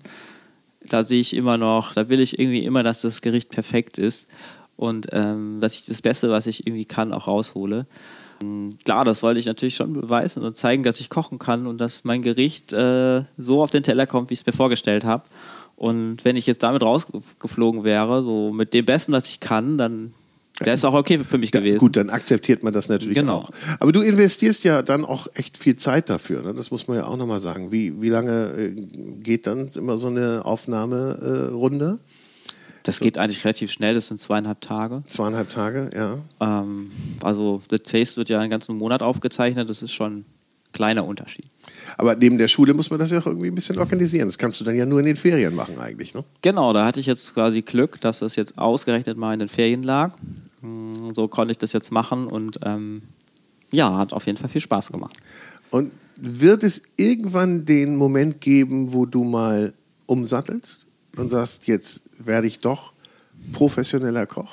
da sehe ich immer noch, da will ich irgendwie immer, dass das Gericht perfekt ist und ähm, dass ich das Beste, was ich irgendwie kann, auch raushole. Klar, das wollte ich natürlich schon beweisen und zeigen, dass ich kochen kann und dass mein Gericht äh, so auf den Teller kommt, wie ich es mir vorgestellt habe. Und wenn ich jetzt damit rausgeflogen wäre, so mit dem Besten, was ich kann, dann Der ist auch okay für mich gewesen. Gut, dann akzeptiert man das natürlich Genau. auch. Aber du investierst ja dann auch echt viel Zeit dafür. Ne? Das muss man ja auch nochmal sagen. Wie, wie lange äh, geht dann immer so eine Aufnahmerunde? Äh, Das geht eigentlich relativ schnell, das sind zweieinhalb Tage. Zweieinhalb Tage, ja. Ähm, also The Taste wird ja einen ganzen Monat aufgezeichnet, das ist schon ein kleiner Unterschied. Aber neben der Schule muss man das ja auch irgendwie ein bisschen organisieren. Das kannst du dann ja nur in den Ferien machen eigentlich, ne? Genau, da hatte ich jetzt quasi Glück, dass das jetzt ausgerechnet mal in den Ferien lag. Mm, So konnte ich das jetzt machen und ähm, ja, hat auf jeden Fall viel Spaß gemacht. Und wird es irgendwann den Moment geben, wo du mal umsattelst und sagst, jetzt werde ich doch professioneller Koch?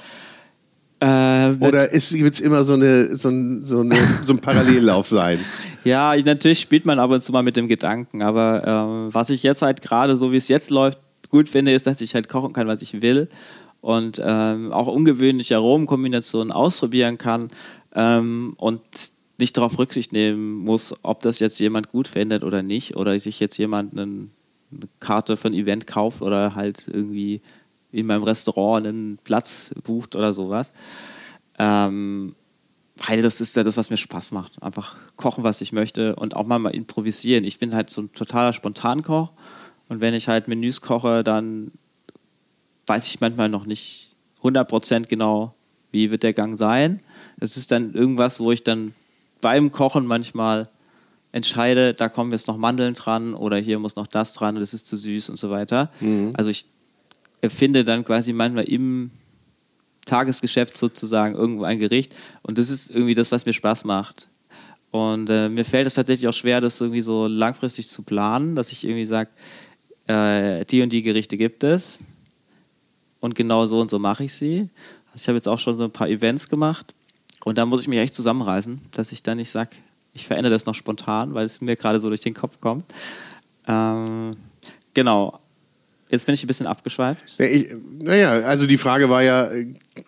Äh, Oder wird es immer so, eine, so, ein, so, eine, so ein Parallellauf sein? Ja, ich, natürlich spielt man ab und zu mal mit dem Gedanken, aber ähm, was ich jetzt halt gerade, so wie es jetzt läuft, gut finde, ist, dass ich halt kochen kann, was ich will und ähm, auch ungewöhnliche Aromenkombinationen ausprobieren kann ähm, und nicht darauf Rücksicht nehmen muss, ob das jetzt jemand gut findet oder nicht oder sich jetzt jemand einen, Karte für ein Event kauft oder halt irgendwie wie in meinem Restaurant einen Platz bucht oder sowas. Ähm, weil das ist ja das, was mir Spaß macht. Einfach kochen, was ich möchte und auch mal, mal improvisieren. Ich bin halt so ein totaler Spontankoch und wenn ich halt Menüs koche, dann weiß ich manchmal noch nicht 100% genau, wie wird der Gang sein. Das ist dann irgendwas, wo ich dann beim Kochen manchmal entscheide, da kommen jetzt noch Mandeln dran oder hier muss noch das dran, das ist zu süß und so weiter. Also ich erfinde dann quasi manchmal im Tagesgeschäft sozusagen irgendwo ein Gericht. Und das ist irgendwie das, was mir Spaß macht. Und äh, mir fällt es tatsächlich auch schwer, das irgendwie so langfristig zu planen, dass ich irgendwie sage, äh, die und die Gerichte gibt es und genau so und so mache ich sie. Also ich habe jetzt auch schon so ein paar Events gemacht und da muss ich mich echt zusammenreißen, dass ich dann nicht sage, ich verändere das noch spontan, weil es mir gerade so durch den Kopf kommt. Ähm, genau. Jetzt bin ich ein bisschen abgeschweift. Naja, also die Frage war ja,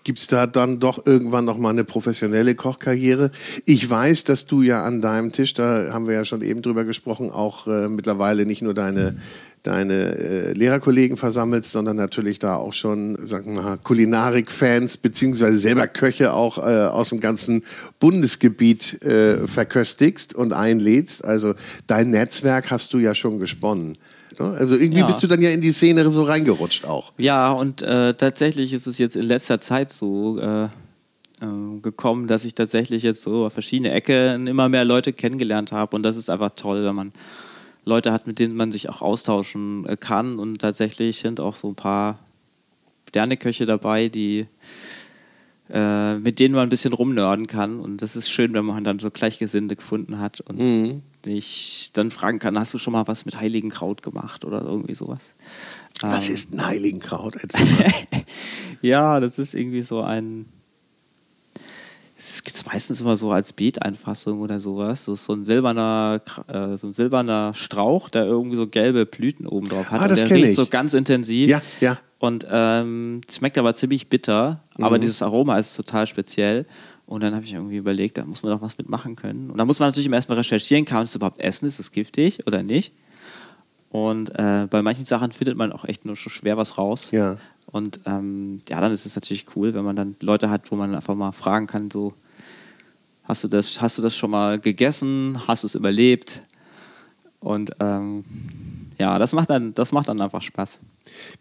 gibt es da dann doch irgendwann noch mal eine professionelle Kochkarriere? Ich weiß, dass du ja an deinem Tisch, da haben wir ja schon eben drüber gesprochen, auch äh, mittlerweile nicht nur deine deine äh, Lehrerkollegen versammelst, sondern natürlich da auch schon, sagen wir mal, Kulinarik-Fans beziehungsweise selber Köche auch äh, aus dem ganzen Bundesgebiet äh, verköstigst und einlädst. Also dein Netzwerk hast du ja schon gesponnen. Ne? Also irgendwie Ja. bist du dann ja in die Szene so reingerutscht auch. Ja, und äh, tatsächlich ist es jetzt in letzter Zeit so äh, äh, gekommen, dass ich tatsächlich jetzt so verschiedene Ecken immer mehr Leute kennengelernt habe. Und das ist einfach toll, wenn man Leute hat, mit denen man sich auch austauschen äh, kann. Und tatsächlich sind auch so ein paar Sterneköche dabei, die äh, mit denen man ein bisschen rumnörden kann. Und das ist schön, wenn man dann so Gleichgesinnte gefunden hat und ich dann fragen kann, hast du schon mal was mit Heiligenkraut gemacht oder irgendwie sowas. Was Ähm, ist ein Heiligenkraut? Ja, das ist irgendwie so ein. Es gibt es meistens immer so als Beeteinfassung oder sowas. Das ist so ein silberner, äh, so ein silberner Strauch, der irgendwie so gelbe Blüten oben drauf hat. Ah, Und das der kenn riecht ich. so ganz intensiv. Ja, ja. Und ähm, schmeckt aber ziemlich bitter. Mhm. Aber dieses Aroma ist total speziell. Und dann habe ich irgendwie überlegt, da muss man doch was mitmachen können. Und da muss man natürlich immer erstmal recherchieren, kann man es überhaupt essen, ist es giftig oder nicht? Und äh, bei manchen Sachen findet man auch echt nur schon schwer was raus. Ja. Und ähm, ja, dann ist es natürlich cool, wenn man dann Leute hat, wo man einfach mal fragen kann, so, hast du das, hast du das schon mal gegessen? Hast du es überlebt? Und ähm, ja, das macht dann, das macht dann einfach Spaß.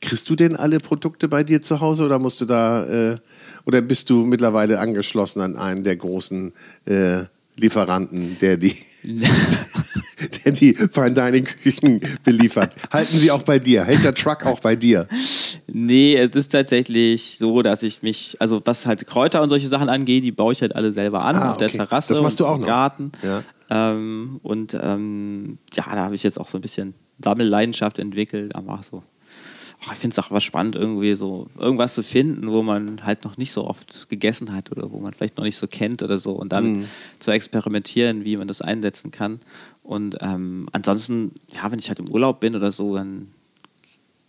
Kriegst du denn alle Produkte bei dir zu Hause oder musst du da äh, oder bist du mittlerweile angeschlossen an einen der großen äh, Lieferanten, der die, der die Fine Dining Küchen beliefert? Halten sie auch bei dir? Hält der Truck auch bei dir? Nee, es ist tatsächlich so, dass ich mich, also was halt Kräuter und solche Sachen angeht, die baue ich halt alle selber an Ah, auf der okay. Terrasse Das machst und du auch im noch? Garten. Ja. Ähm, und ähm, ja, da habe ich jetzt auch so ein bisschen Sammelleidenschaft entwickelt. Aber so, ach, ich finde es auch was spannend, irgendwie so irgendwas zu finden, wo man halt noch nicht so oft gegessen hat oder wo man vielleicht noch nicht so kennt oder so und dann Mhm. zu experimentieren, wie man das einsetzen kann. Und ähm, ansonsten, ja, wenn ich halt im Urlaub bin oder so, dann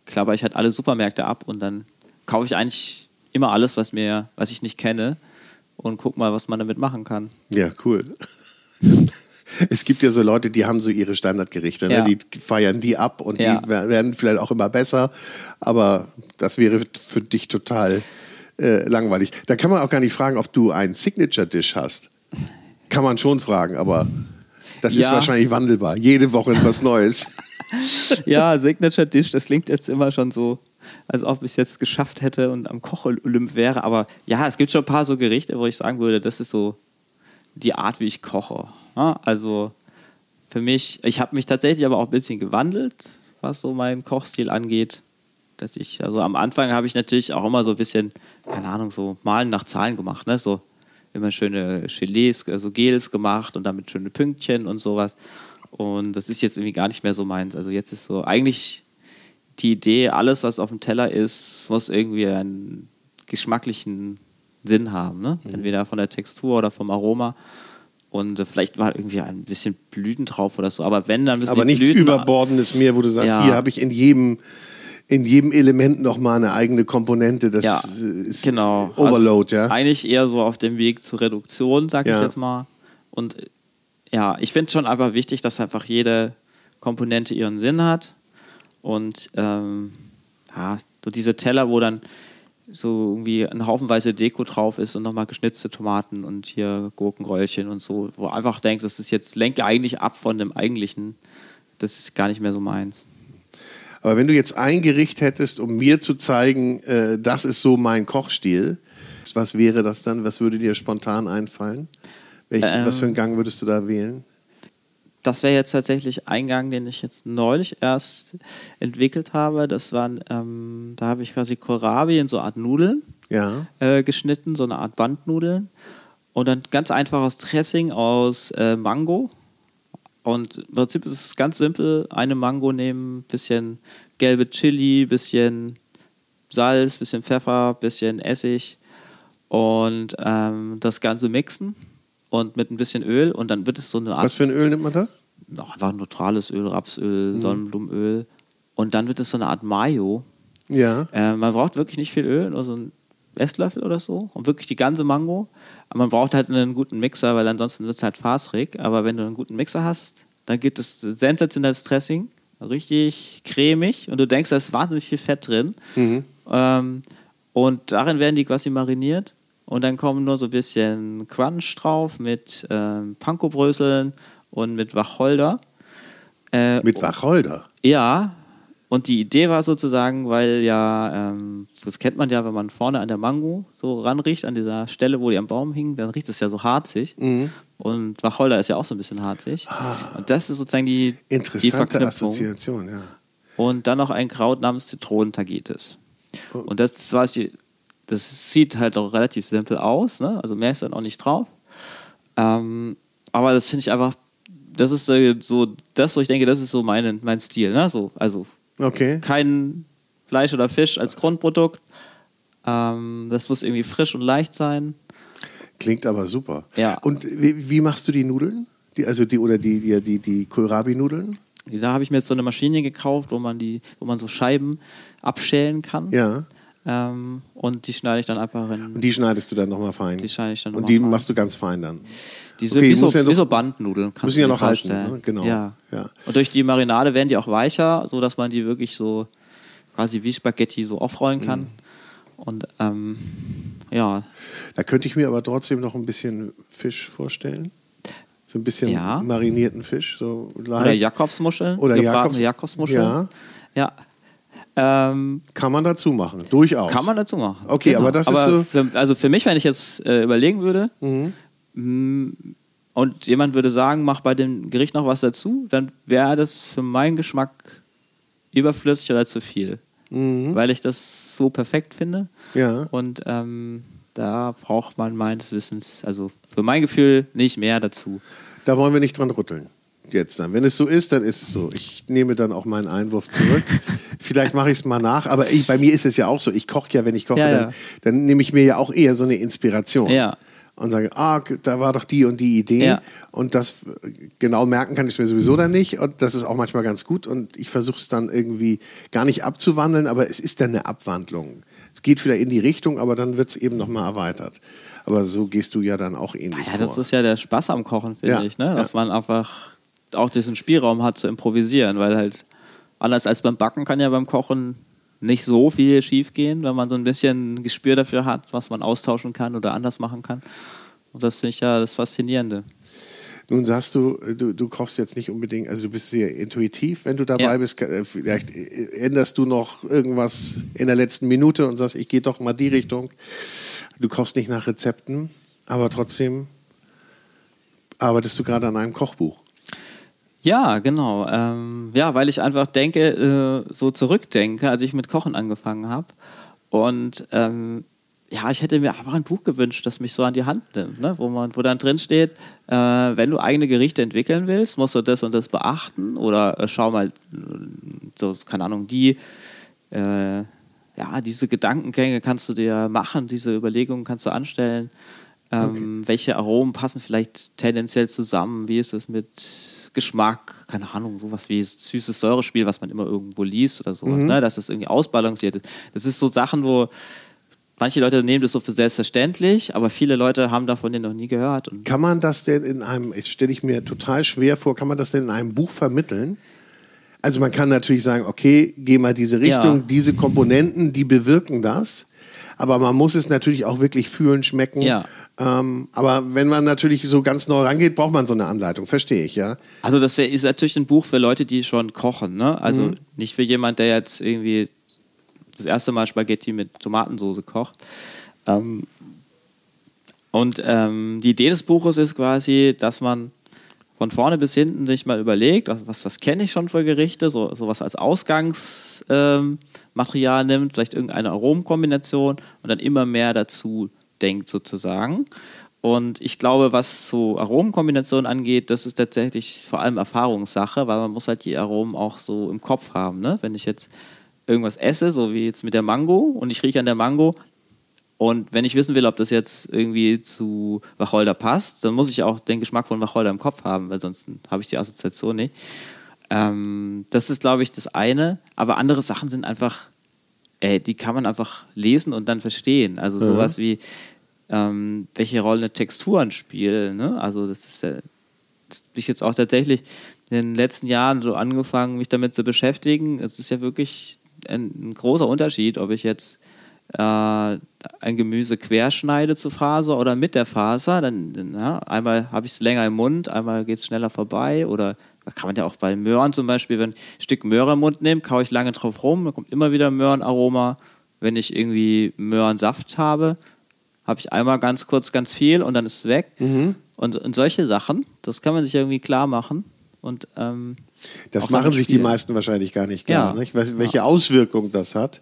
klapper ich halt alle Supermärkte ab und dann kaufe ich eigentlich immer alles, was mir, was ich nicht kenne und guck mal, was man damit machen kann. Ja, cool. Es gibt ja so Leute, die haben so ihre Standardgerichte, ne? Ja. die feiern die ab und Ja. die wer- werden vielleicht auch immer besser, aber das wäre für dich total äh, langweilig. Da kann man auch gar nicht fragen, ob du einen Signature-Dish hast. Kann man schon fragen, aber das Ja. ist wahrscheinlich wandelbar. Jede Woche was Neues. Ja, Signature Dish, das klingt jetzt immer schon so, als ob ich es jetzt geschafft hätte und am Koch-Olymp wäre. Aber ja, es gibt schon ein paar so Gerichte, wo ich sagen würde, das ist so die Art, wie ich koche. Ja, also für mich, ich habe mich tatsächlich aber auch ein bisschen gewandelt, was so meinen Kochstil angeht. Dass ich, also am Anfang habe ich natürlich auch immer so ein bisschen, keine Ahnung, so Malen nach Zahlen gemacht, ne? So immer schöne Gelees, also Gels gemacht und damit schöne Pünktchen und sowas. Und das ist jetzt irgendwie gar nicht mehr so meins. Also jetzt ist so eigentlich die Idee, alles, was auf dem Teller ist, muss irgendwie einen geschmacklichen Sinn haben. Ne? Mhm. Entweder von der Textur oder vom Aroma. Und äh, vielleicht war irgendwie ein bisschen Blüten drauf oder so. Aber wenn, dann müssen Aber nichts Blüten Überbordendes mehr, wo du sagst, Ja. hier habe ich in jedem, in jedem Element nochmal eine eigene Komponente. Das Ja, ist genau. Overload, also ja. Eigentlich eher so auf dem Weg zur Reduktion, sag Ja. ich jetzt mal. Und äh, ja, ich finde schon einfach wichtig, dass einfach jede Komponente ihren Sinn hat. Und ähm, ja, so diese Teller, wo dann so irgendwie ein Haufenweise Deko drauf ist und nochmal geschnitzte Tomaten und hier Gurkenröllchen und so, wo du einfach denkst, das ist jetzt, lenke eigentlich ab von dem eigentlichen. Das ist gar nicht mehr so meins. Aber wenn du jetzt ein Gericht hättest, um mir zu zeigen, äh, das ist so mein Kochstil, was wäre das dann? Was würde dir spontan einfallen? Welch, Ähm. was für einen Gang würdest du da wählen? Das wäre jetzt tatsächlich ein Gang, den ich jetzt neulich erst entwickelt habe. Das waren, ähm, da habe ich quasi Kohlrabi in so eine Art Nudeln Ja. äh, geschnitten, so eine Art Bandnudeln. Und dann ganz einfaches Dressing aus äh, Mango. Und im Prinzip ist es ganz simpel: eine Mango nehmen, bisschen gelbe Chili, bisschen Salz, bisschen Pfeffer, bisschen Essig und ähm, das Ganze mixen und mit ein bisschen Öl und dann wird es so eine Art Was für ein Öl nimmt man da? ja, einfach neutrales Öl, Rapsöl, Sonnenblumenöl. Und dann wird es so eine Art Mayo. Ja. Äh, man braucht wirklich nicht viel Öl, nur so einen Esslöffel oder so. Und wirklich die ganze Mango. Aber man braucht halt einen guten Mixer, weil ansonsten wird es halt faserig. Aber wenn du einen guten Mixer hast, dann gibt es sensationelles Dressing. Richtig cremig. Und du denkst, da ist wahnsinnig viel Fett drin. Ähm, und darin werden die quasi mariniert. Und dann kommen nur so ein bisschen Crunch drauf mit ähm, Pankobröseln und mit Wacholder. Äh, Mit Wacholder. ja, und die Idee war sozusagen, weil ja, ähm, das kennt man ja, wenn man vorne an der Mango so ranriecht, an dieser Stelle, wo die am Baum hing, dann riecht es ja so harzig. Mhm. Und Wacholder ist ja auch so ein bisschen harzig. Und das ist sozusagen die, die Ah. Interessante Verknüpfung. Assoziation, ja. Und dann noch ein Kraut namens Zitronentagetes. Oh. Und das, war die, das sieht halt auch relativ simpel aus, ne? also mehr ist dann auch nicht drauf. Ähm, aber das finde ich einfach, das ist so das, wo ich denke, das ist so mein, mein Stil. Ne? So, also Okay. kein Fleisch oder Fisch als Grundprodukt. Ähm, das muss irgendwie frisch und leicht sein. Klingt aber super. Ja. Und wie, wie machst du die Nudeln? Die, also die oder die, die, die, die Kohlrabi-Nudeln? Da habe ich mir jetzt so eine Maschine gekauft, wo man die, wo man so Scheiben abschälen kann. Ja. Ähm, und die schneide ich dann einfach in. Und die schneidest du dann nochmal fein. Die schneide ich dann Und die fein. machst du ganz fein dann. Die sind Okay, wie, so, ja wie so Bandnudeln. müssen ja noch halten, ne? Genau. Ja. Ja. Und durch die Marinade werden die auch weicher, sodass man die wirklich so quasi wie Spaghetti so aufrollen kann. Mhm. Und ähm, ja, Da könnte ich mir aber trotzdem noch ein bisschen Fisch vorstellen. So ein bisschen Ja. marinierten Fisch. So oder. Jakobsmuscheln. Oder Jakobs- Jakobsmuscheln. Ja. Ja. Ähm, Kann man dazu machen, durchaus. kann man dazu machen. Okay, aber das ist aber so- Für, also für mich, wenn ich jetzt äh, überlegen würde mm, und jemand würde sagen, mach bei dem Gericht noch was dazu, dann wäre das für meinen Geschmack überflüssig oder zu viel. Weil ich das so perfekt finde. Ja. Und ähm, da braucht man meines Wissens, also für mein Gefühl, nicht mehr dazu. Da wollen wir nicht dran rütteln. Jetzt dann. Wenn es so ist, dann ist es so. Ich nehme dann auch meinen Einwurf zurück. Vielleicht mache ich es mal nach, aber ich, bei mir ist es ja auch so. Ich koche ja, wenn ich koche, Ja, dann, ja. dann nehme ich mir ja auch eher so eine Inspiration. Ja. Und sage, ah, da war doch die und die Idee. Ja. Und das genau merken kann ich mir sowieso dann nicht. Und das ist auch manchmal ganz gut. Und ich versuche es dann irgendwie gar nicht abzuwandeln, aber es ist dann eine Abwandlung. Es geht wieder in die Richtung, aber dann wird es eben nochmal erweitert. Aber so gehst du ja dann auch ähnlich Ja, das vor. ist ja der Spaß am Kochen, finde Ja, ich, ne? dass ja. man einfach auch diesen Spielraum hat zu improvisieren, weil halt anders als beim Backen kann ja beim Kochen nicht so viel schiefgehen, wenn man so ein bisschen Gespür dafür hat, was man austauschen kann oder anders machen kann. Und das finde ich ja das Faszinierende. Nun sagst du, du, du kochst jetzt nicht unbedingt, also du bist sehr intuitiv, wenn du dabei ja. bist. Äh, vielleicht änderst du noch irgendwas in der letzten Minute und sagst, ich gehe doch mal die Richtung. Du kochst nicht nach Rezepten, aber trotzdem arbeitest du gerade an einem Kochbuch. Ja, genau. Ähm, ja, weil ich einfach denke, äh, so zurückdenke, als ich mit Kochen angefangen habe. Und ähm, ja, ich hätte mir einfach ein Buch gewünscht, das mich so an die Hand nimmt, ne? wo, man, wo dann drin steht, äh, wenn du eigene Gerichte entwickeln willst, musst du das und das beachten. Oder äh, schau mal, so, keine Ahnung, die, äh, ja, diese Gedankengänge kannst du dir machen, diese Überlegungen kannst du anstellen. Ähm, okay. Welche Aromen passen vielleicht tendenziell zusammen? Wie ist es mit Geschmack, keine Ahnung, sowas wie süßes Säurespiel, was man immer irgendwo liest oder sowas, mhm. ne? dass das irgendwie ausbalanciert ist. Das ist so Sachen, wo manche Leute nehmen das so für selbstverständlich, aber viele Leute haben davon den noch nie gehört. Und kann man das denn in einem, jetzt stelle ich mir total schwer vor, kann man das denn in einem Buch vermitteln? Also man kann natürlich sagen, okay, geh mal diese Richtung, ja. diese Komponenten, die bewirken das. Aber man muss es natürlich auch wirklich fühlen, schmecken. Ja. Ähm, aber wenn man natürlich so ganz neu rangeht, braucht man so eine Anleitung, verstehe ich, ja. Also das wär, ist natürlich ein Buch für Leute, die schon kochen, ne? Also mhm. nicht für jemand, der jetzt irgendwie das erste Mal Spaghetti mit Tomatensauce kocht. Ähm, und ähm, die Idee des Buches ist quasi, dass man von vorne bis hinten sich mal überlegt, was, was kenne ich schon für Gerichte, so, sowas als Ausgangsmaterial ähm, nimmt, vielleicht irgendeine Aromenkombination und dann immer mehr dazu denkt sozusagen. Und ich glaube, was so Aromenkombinationen angeht, das ist tatsächlich vor allem Erfahrungssache, weil man muss halt die Aromen auch so im Kopf haben. Ne? Wenn ich jetzt irgendwas esse, so wie jetzt mit der Mango, und ich rieche an der Mango, und wenn ich wissen will, ob das jetzt irgendwie zu Wacholder passt, dann muss ich auch den Geschmack von Wacholder im Kopf haben, weil sonst habe ich die Assoziation nicht. Ähm, das ist, glaube ich, das eine. Aber andere Sachen sind einfach ey, die kann man einfach lesen und dann verstehen. Also sowas mhm. wie, ähm, welche Rolle Texturen spielen. Ne? Also das ist ja, das ich jetzt auch tatsächlich in den letzten Jahren so angefangen, mich damit zu beschäftigen. Es ist ja wirklich ein, ein großer Unterschied, ob ich jetzt äh, ein Gemüse querschneide zur Faser oder mit der Faser. Dann, ja, einmal habe ich es länger im Mund, einmal geht es schneller vorbei oder kann man ja auch bei Möhren zum Beispiel, wenn ich ein Stück Möhre im Mund nehme, kaue ich lange drauf rum, dann kommt immer wieder Möhrenaroma. Wenn ich irgendwie Möhrensaft habe, habe ich einmal ganz kurz ganz viel und dann ist es weg. Mhm. Und, und solche Sachen, das kann man sich irgendwie klar machen. Und, ähm, das machen sich die meisten wahrscheinlich gar nicht klar, ja. nicht? welche ja. Auswirkungen das hat.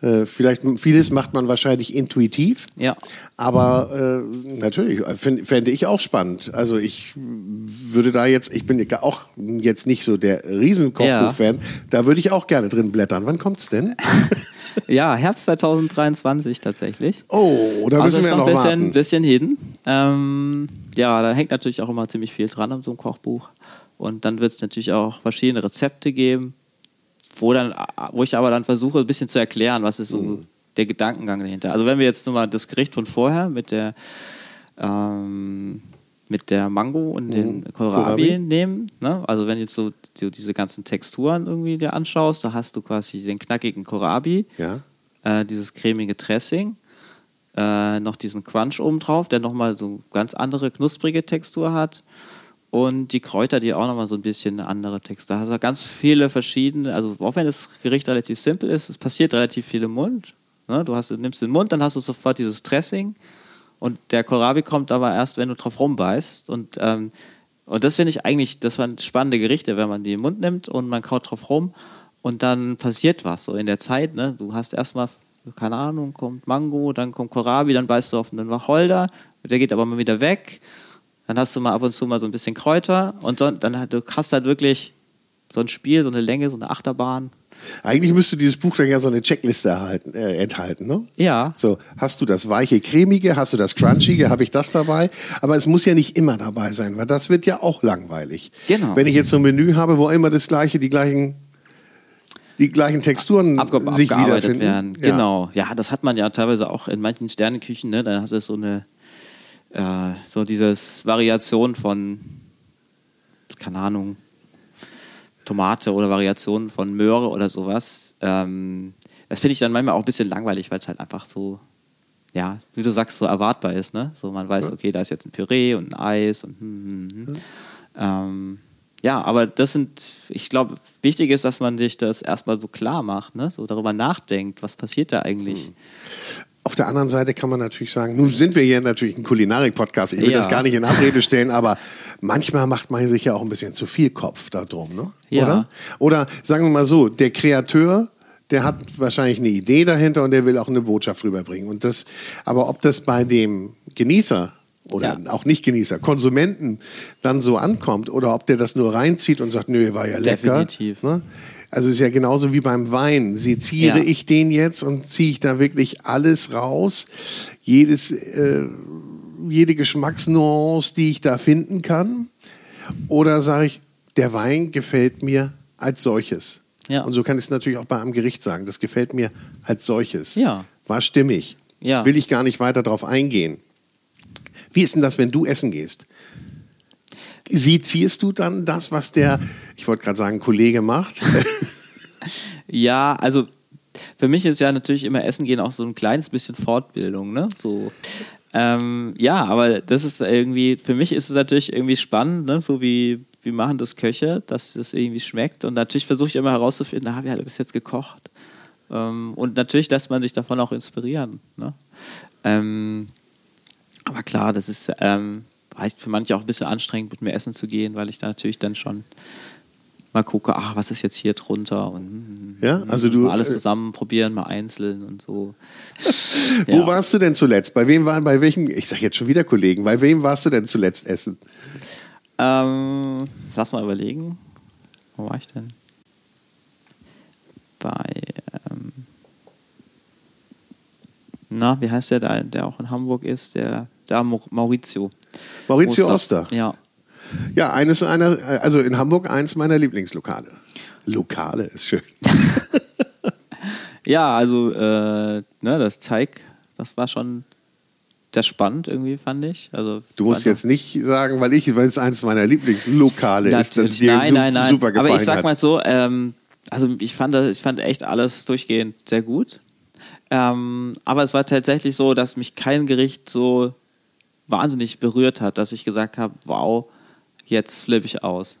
Äh, vielleicht vieles macht man wahrscheinlich intuitiv. Ja. Aber äh, natürlich, fände ich auch spannend. Also ich würde da jetzt, ich bin auch jetzt nicht so der Riesenkochbuch-Fan, ja. da würde ich auch gerne drin blättern. Wann kommt's denn? ja, Herbst 2023 tatsächlich. Oh, da müssen also wir noch, noch ein bisschen, warten. bisschen hin. Ähm, ja, da hängt natürlich auch immer ziemlich viel dran an so einem Kochbuch. Und dann wird es natürlich auch verschiedene Rezepte geben wo, dann, wo ich aber dann versuche, ein bisschen zu erklären, was ist so mhm. der Gedankengang dahinter. Also wenn wir jetzt nochmal das Gericht von vorher mit der, ähm, mit der Mango und mhm. den Kohlrabi, Kohlrabi. nehmen, ne? also wenn du jetzt so, so, diese ganzen Texturen irgendwie dir anschaust, da hast du quasi den knackigen Kohlrabi, ja. äh, dieses cremige Dressing, äh, noch diesen Crunch oben drauf, der nochmal so ganz andere knusprige Textur hat und die Kräuter, die auch nochmal so ein bisschen eine andere Texte. Da hast du ganz viele verschiedene, also auch wenn das Gericht relativ simpel ist, es passiert relativ viel im Mund. Ne? Du, hast, du nimmst den Mund, dann hast du sofort dieses Dressing und der Kohlrabi kommt aber erst, wenn du drauf rumbeißt und ähm, und das finde ich eigentlich, das waren spannende Gerichte, wenn man die im Mund nimmt und man kaut drauf rum und dann passiert was so in der Zeit. Ne? Du hast erstmal, keine Ahnung, kommt Mango, dann kommt Kohlrabi, dann beißt du auf einen Wacholder, der geht aber mal wieder weg dann hast du mal ab und zu mal so ein bisschen Kräuter und so, dann du hast halt wirklich so ein Spiel, so eine Länge, so eine Achterbahn. Eigentlich müsste dieses Buch dann ja so eine Checkliste erhalten, äh, enthalten, ne? Ja. So, hast du das weiche, cremige, hast du das crunchige, habe ich das dabei? Aber es muss ja nicht immer dabei sein, weil das wird ja auch langweilig. Genau. Wenn ich jetzt so ein Menü habe, wo immer das gleiche, die gleichen die gleichen Texturen Abge sich wiederfinden. werden. Ja. Genau. Ja, das hat man ja teilweise auch in manchen Sterneküchen, ne? Da hast du so eine äh, so dieses Variation von, keine Ahnung, Tomate oder Variation von Möhre oder sowas. Ähm, das finde ich dann manchmal auch ein bisschen langweilig, weil es halt einfach so, ja, wie du sagst, so erwartbar ist, ne? So man weiß, okay, da ist jetzt ein Püree und ein Eis und hm, hm, hm. Ähm, ja, aber das sind, ich glaube, wichtig ist, dass man sich das erstmal so klar macht, ne? so darüber nachdenkt, was passiert da eigentlich. Auf der anderen Seite kann man natürlich sagen, nun sind wir hier natürlich ein Kulinarik-Podcast, ich will ja. das gar nicht in Abrede stellen, aber manchmal macht man sich ja auch ein bisschen zu viel Kopf darum, ne? Ja. Oder? Oder sagen wir mal so, der Kreateur, der hat wahrscheinlich eine Idee dahinter und der will auch eine Botschaft rüberbringen. Und das, aber ob das bei dem Genießer oder ja. auch Nicht-Genießer, Konsumenten dann so ankommt oder ob der das nur reinzieht und sagt, nö, war ja lecker. Definitiv. Ne? Also es ist ja genauso wie beim Wein. Seziere ja. ich den jetzt und ziehe ich da wirklich alles raus? Jedes, äh, jede Geschmacksnuance, die ich da finden kann? Oder sage ich, der Wein gefällt mir als solches? Ja. Und so kann ich es natürlich auch bei einem Gericht sagen. Das gefällt mir als solches. Ja. War stimmig. Ja. Will ich gar nicht weiter darauf eingehen. Wie ist denn das, wenn du essen gehst? Sezierst du dann das, was der, ich wollte gerade sagen, Kollege macht? ja, also für mich ist ja natürlich immer Essen gehen auch so ein kleines bisschen Fortbildung, ne? So. Ähm, ja, aber das ist irgendwie, für mich ist es natürlich irgendwie spannend, ne? so wie, wie machen das Köche, dass das irgendwie schmeckt. Und natürlich versuche ich immer herauszufinden, na, wie hat das jetzt gekocht? Ähm, und natürlich lässt man sich davon auch inspirieren. Ne? Ähm, aber klar, das ist ähm, für manche auch ein bisschen anstrengend, mit mir essen zu gehen, weil ich da natürlich dann schon mal gucke, ach, was ist jetzt hier drunter und ja, also du alles äh, zusammen probieren, mal einzeln und so. ja. Wo warst du denn zuletzt? Bei wem war, bei welchem, ich sag jetzt schon wieder Kollegen, bei wem warst du denn zuletzt essen? Ähm, lass mal überlegen. Wo war ich denn? Bei ähm, na, wie heißt der da, der auch in Hamburg ist, der da Maurizio. Maurizio Oster. Oster. Ja. Ja, eines einer, also in Hamburg eins meiner Lieblingslokale. Lokale ist schön. ja, also äh, ne, das Teig, das war schon sehr spannend irgendwie, fand ich. Also, du musst jetzt nicht sagen, weil ich, weil es eines meiner Lieblingslokale ist, das dir nein, nein, nein. super gefallen Aber ich sag mal so, ähm, also ich fand, ich fand echt alles durchgehend sehr gut. Ähm, aber es war tatsächlich so, dass mich kein Gericht so wahnsinnig berührt hat, dass ich gesagt habe, wow, jetzt flippe ich aus.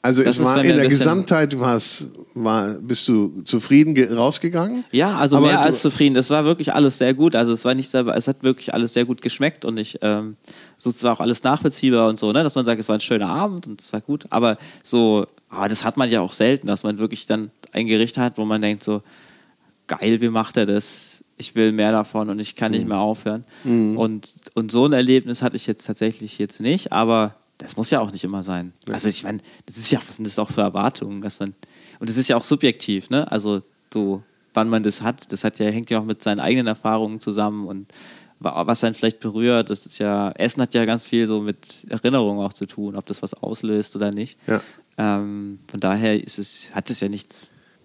Also das es war in der Gesamtheit war's, war, bist du zufrieden rausgegangen? Ja, also Aber mehr als zufrieden. Es war wirklich alles sehr gut. Also es war nicht, es hat wirklich alles sehr gut geschmeckt und ich, ähm, so es war auch alles nachvollziehbar und so, ne, dass man sagt, es war ein schöner Abend und es war gut. Aber so, aber das hat man ja auch selten, dass man wirklich dann ein Gericht hat, wo man denkt so, geil, wie macht er das? Ich will mehr davon und ich kann mhm. nicht mehr aufhören. Mhm. Und, und so ein Erlebnis hatte ich jetzt tatsächlich jetzt nicht, aber das muss ja auch nicht immer sein. Also ich meine, das ist ja, was sind das auch für Erwartungen, dass man, und das ist ja auch subjektiv, ne? Also so, wann man das hat, das hat ja, hängt ja auch mit seinen eigenen Erfahrungen zusammen und was einen vielleicht berührt, das ist ja, Essen hat ja ganz viel so mit Erinnerungen auch zu tun, ob das was auslöst oder nicht. Ja. Ähm, von daher ist es, hat es ja nicht.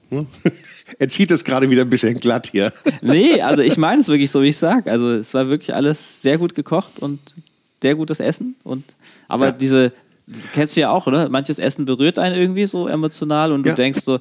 Hm? Er zieht es gerade wieder ein bisschen glatt hier. Nee, also ich meine es wirklich so, wie ich sage. Also es war wirklich alles sehr gut gekocht und sehr gutes Essen und aber ja. diese, kennst du ja auch, oder? Manches Essen berührt einen irgendwie so emotional und du ja. denkst so,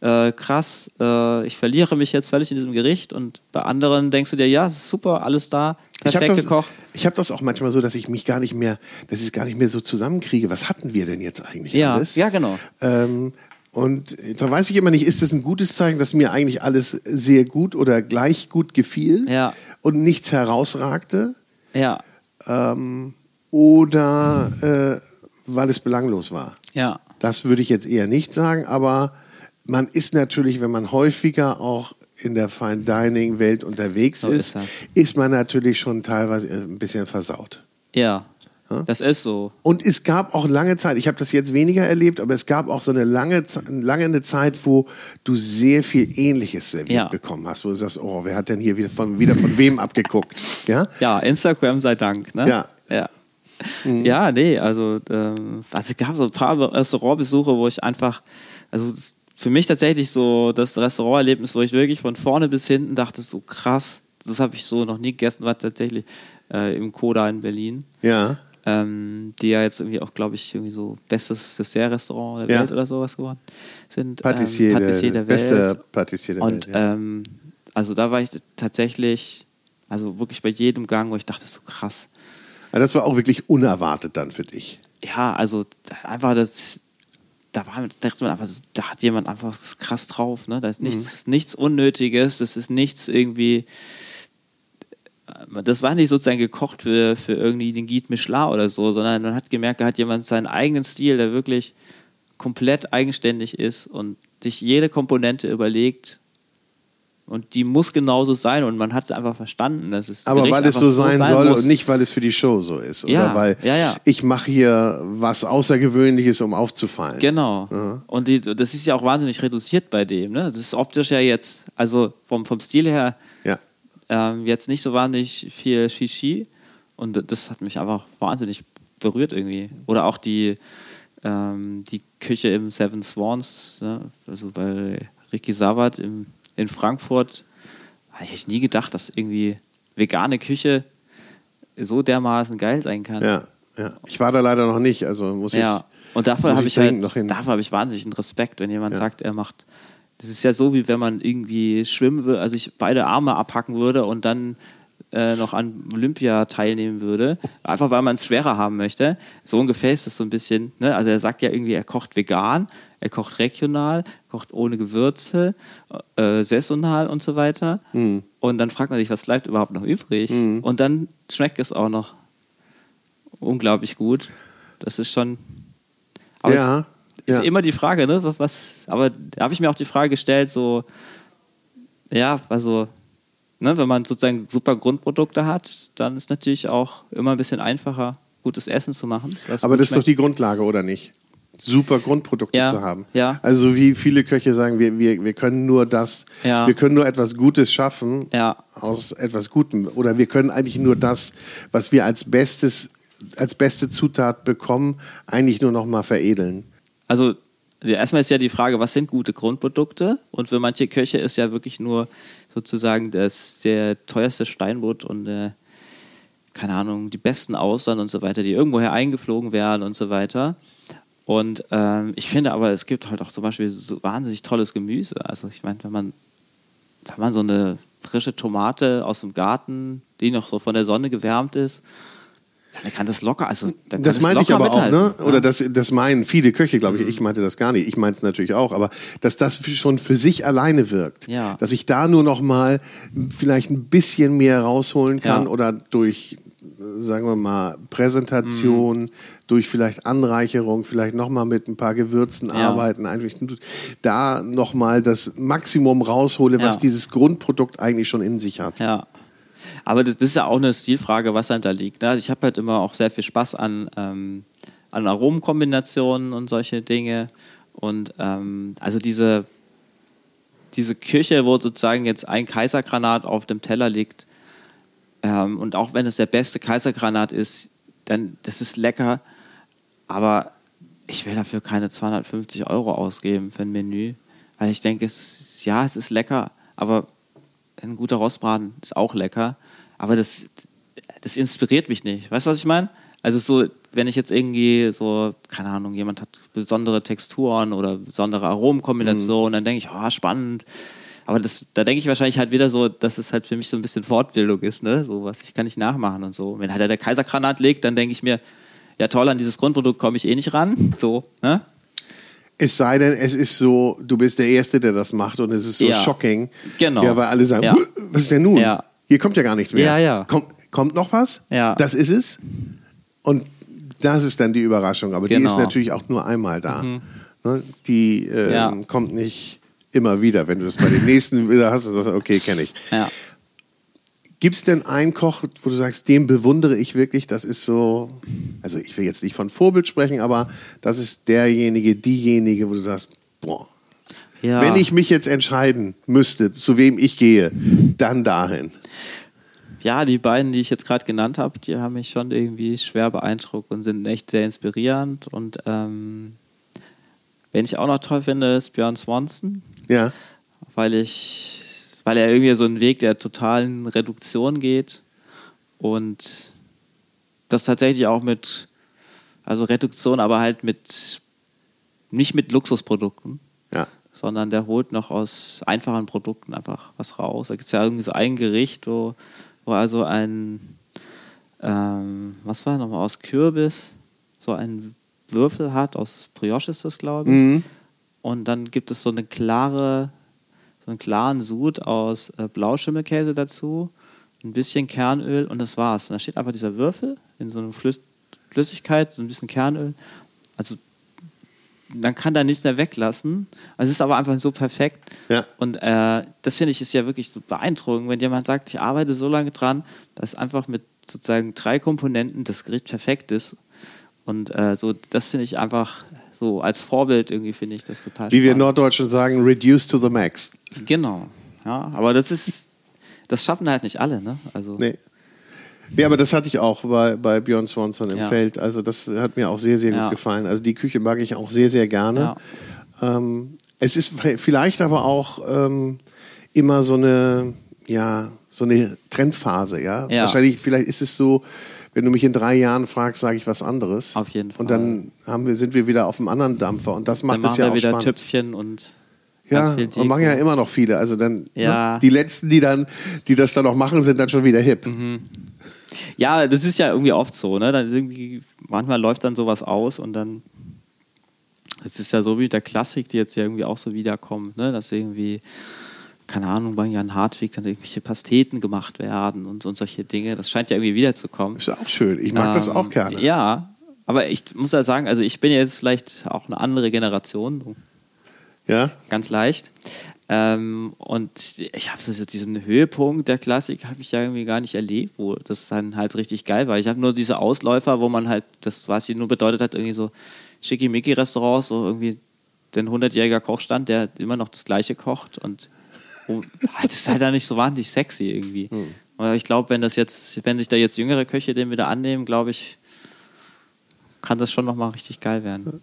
äh, krass, äh, ich verliere mich jetzt völlig in diesem Gericht und bei anderen denkst du dir, ja, super, alles da, perfekt ich das, gekocht. Ich habe das auch manchmal so, dass ich mich gar nicht mehr, dass ich es gar nicht mehr so zusammenkriege. Was hatten wir denn jetzt eigentlich ja, alles? Ja, genau. Ähm, und da weiß ich immer nicht, ist das ein gutes Zeichen, dass mir eigentlich alles sehr gut oder gleich gut gefiel ja. und nichts herausragte? Ja. Ähm, oder äh, weil es belanglos war. Ja. Das würde ich jetzt eher nicht sagen, aber man ist natürlich, wenn man häufiger auch in der Fine Dining Welt unterwegs so ist, ist, ist, man natürlich schon teilweise ein bisschen versaut. Ja. Das ist so. Und es gab auch lange Zeit, ich habe das jetzt weniger erlebt, aber es gab auch so eine lange, lange eine Zeit, wo du sehr viel Ähnliches serviert ja. bekommen hast, wo du sagst, oh, wer hat denn hier wieder von, wieder von wem abgeguckt? Ja? ja, Instagram sei Dank. Ne? Ja. ja. Mhm. Ja, nee, also, ähm, also es gab so ein paar Restaurantbesuche, wo ich einfach, also für mich tatsächlich so das Restauranterlebnis, wo ich wirklich von vorne bis hinten dachte, so krass, das habe ich so noch nie gegessen, war tatsächlich äh, im Koda in Berlin. Ja. Ähm, die ja jetzt irgendwie auch, glaube ich, irgendwie so bestes Dessert-Restaurant der Ja. Welt oder sowas geworden sind. Patissier, ähm, der, Patissier der, beste Welt. Patissier der Und Welt. Ja. ähm, also da war ich tatsächlich, also wirklich bei jedem Gang, wo ich dachte, so krass. Aber das war auch wirklich unerwartet dann für dich. Ja, also einfach das, da war, dachte man einfach, da hat jemand einfach krass drauf, ne? Da ist nichts, nichts Unnötiges, das ist nichts irgendwie, das war nicht sozusagen gekocht für, für irgendwie den Guide Michelin oder so, sondern man hat gemerkt, da hat jemand seinen eigenen Stil, der wirklich komplett eigenständig ist und sich jede Komponente überlegt und die muss genauso sein und man hat es einfach verstanden, dass es Aber weil es einfach so sein, soll muss. und nicht, weil es für die Show so ist. Ja, oder weil ja, ja. ich mache hier was Außergewöhnliches, um aufzufallen. Genau. Und die, das ist ja auch wahnsinnig reduziert bei dem. Ne? Das ist optisch ja jetzt, also vom, vom Stil her. Ähm, jetzt nicht so wahnsinnig viel Shishi. Und das hat mich einfach wahnsinnig berührt irgendwie. Oder auch die, ähm, die Küche im Seven Swans, ne? also bei Ricky Savard im, in Frankfurt. Habe ich nie gedacht, dass irgendwie vegane Küche so dermaßen geil sein kann. Ja, ja. Ich war da leider noch nicht, also muss Ja, ich. und davor habe ich halt, habe ich wahnsinnigen Respekt, wenn jemand Ja. sagt, er macht. Das ist ja so, wie wenn man irgendwie schwimmen würde, also ich beide Arme abhacken würde und dann äh, noch an Olympia teilnehmen würde, einfach weil man es schwerer haben möchte. So ungefähr ist das so ein bisschen. Ne? Also er sagt ja irgendwie, er kocht vegan, er kocht regional, kocht ohne Gewürze, äh, saisonal und so weiter. Mhm. Und dann fragt man sich, was bleibt überhaupt noch übrig? Und dann schmeckt es auch noch unglaublich gut. Das ist schon. Ja, es ist ja. immer die Frage, ne? Was- aber da habe ich mir auch die Frage gestellt, so, ja, also, ne, wenn man sozusagen super Grundprodukte hat, dann ist natürlich auch immer ein bisschen einfacher, gutes Essen zu machen. Aber das ist doch schmeckt. die Grundlage, oder nicht? Super Grundprodukte Ja, zu haben. ja. Also wie viele Köche sagen, wir, wir, wir können nur das, Ja. wir können nur etwas Gutes schaffen aus etwas Gutem. Oder wir können eigentlich nur das, was wir als bestes, als beste Zutat bekommen, eigentlich nur noch mal veredeln. Also erstmal ist ja die Frage, was sind gute Grundprodukte? Und für manche Köche ist ja wirklich nur sozusagen das, der teuerste Steinbutt und äh, keine Ahnung, die besten Austern und so weiter, die irgendwoher eingeflogen werden und so weiter. Und ähm, ich finde aber, es gibt halt auch zum Beispiel so wahnsinnig tolles Gemüse. Also ich meine, wenn man, wenn man so eine frische Tomate aus dem Garten, die noch so von der Sonne gewärmt ist, dann kann das locker, also kann Das meinte ich aber auch, ne? Oder das, das meinen viele Köche, glaube ich. Ich meinte das gar nicht. Ich meine es natürlich auch, aber dass das schon für sich alleine wirkt. Ja. Dass ich da nur noch mal vielleicht ein bisschen mehr rausholen kann Ja. oder durch, sagen wir mal, Präsentation, Mhm. durch vielleicht Anreicherung, vielleicht noch mal mit ein paar Gewürzen Ja. arbeiten, eigentlich da noch mal das Maximum raushole, was Ja. dieses Grundprodukt eigentlich schon in sich hat. Ja. Aber das, das ist ja auch eine Stilfrage, was einem da liegt. Ne? Also ich habe halt immer auch sehr viel Spaß an, ähm, an Aromenkombinationen und solche Dinge. Und ähm, also diese, diese Küche, wo sozusagen jetzt ein Kaisergranat auf dem Teller liegt, ähm, und auch wenn es der beste Kaisergranat ist, dann das ist lecker, aber ich will dafür keine 250 Euro ausgeben für ein Menü, weil ich denke, es, ja, es ist lecker, aber ein guter Rostbraten ist auch lecker, aber das, das inspiriert mich nicht. Weißt du, was ich meine? Also so, wenn ich jetzt irgendwie so, keine Ahnung, jemand hat besondere Texturen oder besondere Aromenkombinationen, dann denke ich, oh, spannend. Aber das, da denke ich wahrscheinlich halt wieder so, dass es halt für mich so ein bisschen Fortbildung ist, ne? So was ich kann nicht nachmachen und so. Wenn halt der Kaisergranat liegt, dann denke ich mir, ja toll, an dieses Grundprodukt komme ich eh nicht ran. So, ne? Es sei denn, es ist so, du bist der Erste, der das macht und es ist so Ja. shocking. Genau. Ja, weil alle sagen, Ja. "Huh, was ist denn nun? Ja. Hier kommt ja gar nichts mehr. Ja, ja. Kommt, kommt noch was? Ja. Das ist es. Und das ist dann die Überraschung. Aber die Genau. ist natürlich auch nur einmal da. Ne? Die ähm, kommt nicht immer wieder. Wenn du das bei den nächsten wieder hast, dann sagst du, okay, kenne ich. Ja. Gibt es denn einen Koch, wo du sagst, den bewundere ich wirklich? Das ist so, also ich will jetzt nicht von Vorbild sprechen, aber das ist derjenige, diejenige, wo du sagst, boah, ja. wenn ich mich jetzt entscheiden müsste, zu wem ich gehe, dann dahin. Ja, die beiden, die ich jetzt gerade genannt habe, die haben mich schon irgendwie schwer beeindruckt und sind echt sehr inspirierend. Und ähm, wen ich auch noch toll finde, ist Björn Swanson, Ja. weil ich, weil er irgendwie so einen Weg der totalen Reduktion geht und das tatsächlich auch mit, also Reduktion, aber halt mit, nicht mit Luxusprodukten, Ja. sondern der holt noch aus einfachen Produkten einfach was raus. Da gibt es ja irgendwie so ein Gericht, wo, wo also ein, ähm, was war nochmal, aus Kürbis so einen Würfel hat, aus Brioche ist das, glaube ich. Mhm. Und dann gibt es so eine klare, so einen klaren Sud aus äh, Blauschimmelkäse dazu, ein bisschen Kernöl und das war's. Und da steht einfach dieser Würfel in so einer Flüss Flüssigkeit, so ein bisschen Kernöl. Also man kann da nichts mehr weglassen. Also es ist aber einfach so perfekt. Ja. Und äh, das finde ich ist ja wirklich so beeindruckend, wenn jemand sagt, ich arbeite so lange dran, dass einfach mit sozusagen drei Komponenten das Gericht perfekt ist. Und äh, so, das finde ich einfach so als Vorbild irgendwie finde ich das total Wie wir spannend. Norddeutschen sagen, reduce to the max. Genau. Ja, aber das ist, das schaffen halt nicht alle, ne? Also, Nee. Nee, aber das hatte ich auch bei, bei Björn Swanson im Ja. Feld. Also das hat mir auch sehr, sehr gut Ja. gefallen. Also die Küche mag ich auch sehr, sehr gerne. Ähm, es ist vielleicht aber auch ähm, immer so eine, ja, so eine Trendphase, ja? Ja. Wahrscheinlich, vielleicht ist es so, wenn du mich in drei Jahren fragst, sage ich was anderes. Auf jeden Und Fall. dann haben wir, sind wir wieder auf einem anderen Dampfer. Und das macht es ja wir auch wieder spannend. Töpfchen und Ja, und machen ja immer noch viele. Also dann Ja. ne? die letzten, die dann, die das dann noch machen, sind dann schon wieder hip. Mhm. Ja, das ist ja irgendwie oft so, ne? Dann irgendwie, manchmal läuft dann sowas aus und dann. Es ist ja so wie der Klassik, die jetzt ja irgendwie auch so wiederkommt, ne? Dass irgendwie, keine Ahnung, bei Jan Hartwig dann irgendwelche Pasteten gemacht werden und, und solche Dinge. Das scheint ja irgendwie wiederzukommen. Ist auch schön. Ich mag das Ähm, auch gerne. Ja, aber ich muss ja sagen, also ich bin jetzt vielleicht auch eine andere Generation, Ja? ganz leicht. Ähm, und ich habe so diesen Höhepunkt der Klassik habe ich ja irgendwie gar nicht erlebt, wo das dann halt richtig geil war. Ich habe nur diese Ausläufer, wo man halt, das was sie nur bedeutet hat, irgendwie so Schickimicki-Restaurants, so irgendwie den 100-jähriger Kochstand, der immer noch das Gleiche kocht und das ist halt dann nicht so wahnsinnig sexy irgendwie. Aber ich glaube, wenn das jetzt, wenn sich da jetzt jüngere Köche den wieder annehmen, glaube ich, kann das schon nochmal richtig geil werden.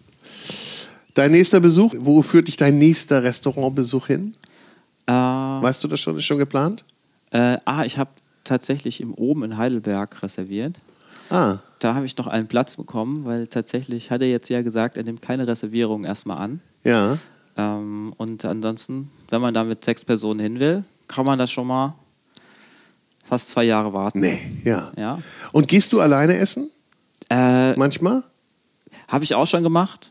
Dein nächster Besuch, wo führt dich dein nächster Restaurantbesuch hin? Äh, Weißt du das schon? Ist schon geplant? Äh, ah, ich habe tatsächlich im Oben in Heidelberg reserviert. Ah, Da habe ich noch einen Platz bekommen, weil tatsächlich hat er jetzt ja gesagt, er nimmt keine Reservierung erstmal an. ja. Ähm, und ansonsten, wenn man da mit sechs Personen hin will, kann man das schon mal fast zwei Jahre warten. Nee, ja. Ja. Und gehst du alleine essen? Äh, Manchmal? habe ich auch schon gemacht,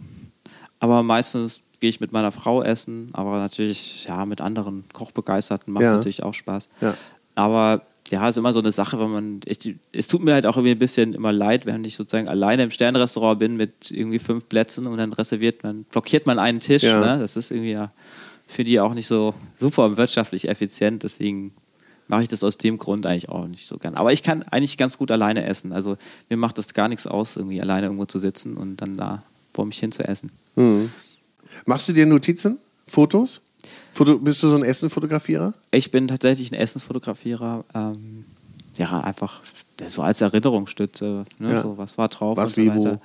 aber meistens gehe ich mit meiner Frau essen, aber natürlich ja mit anderen Kochbegeisterten macht Ja. natürlich auch Spaß. Ja. Aber ja, ist immer so eine Sache, wenn man, ich, es tut mir halt auch irgendwie ein bisschen immer leid, wenn ich sozusagen alleine im Sternrestaurant bin mit irgendwie fünf Plätzen und dann reserviert man, blockiert man einen Tisch. Ja. Ne? Das ist irgendwie ja für die auch nicht so super wirtschaftlich effizient, deswegen mache ich das aus dem Grund eigentlich auch nicht so gern. Aber ich kann eigentlich ganz gut alleine essen. Also mir macht das gar nichts aus, irgendwie alleine irgendwo zu sitzen und dann da vor mich hin zu essen. Machst du dir Notizen? Fotos? Foto, bist du so ein Essenfotografierer? Ich bin tatsächlich ein Essensfotografierer. Ähm, ja, einfach so als Erinnerungsstütze. Ne? Ja. So, was war drauf Was, und so weiter.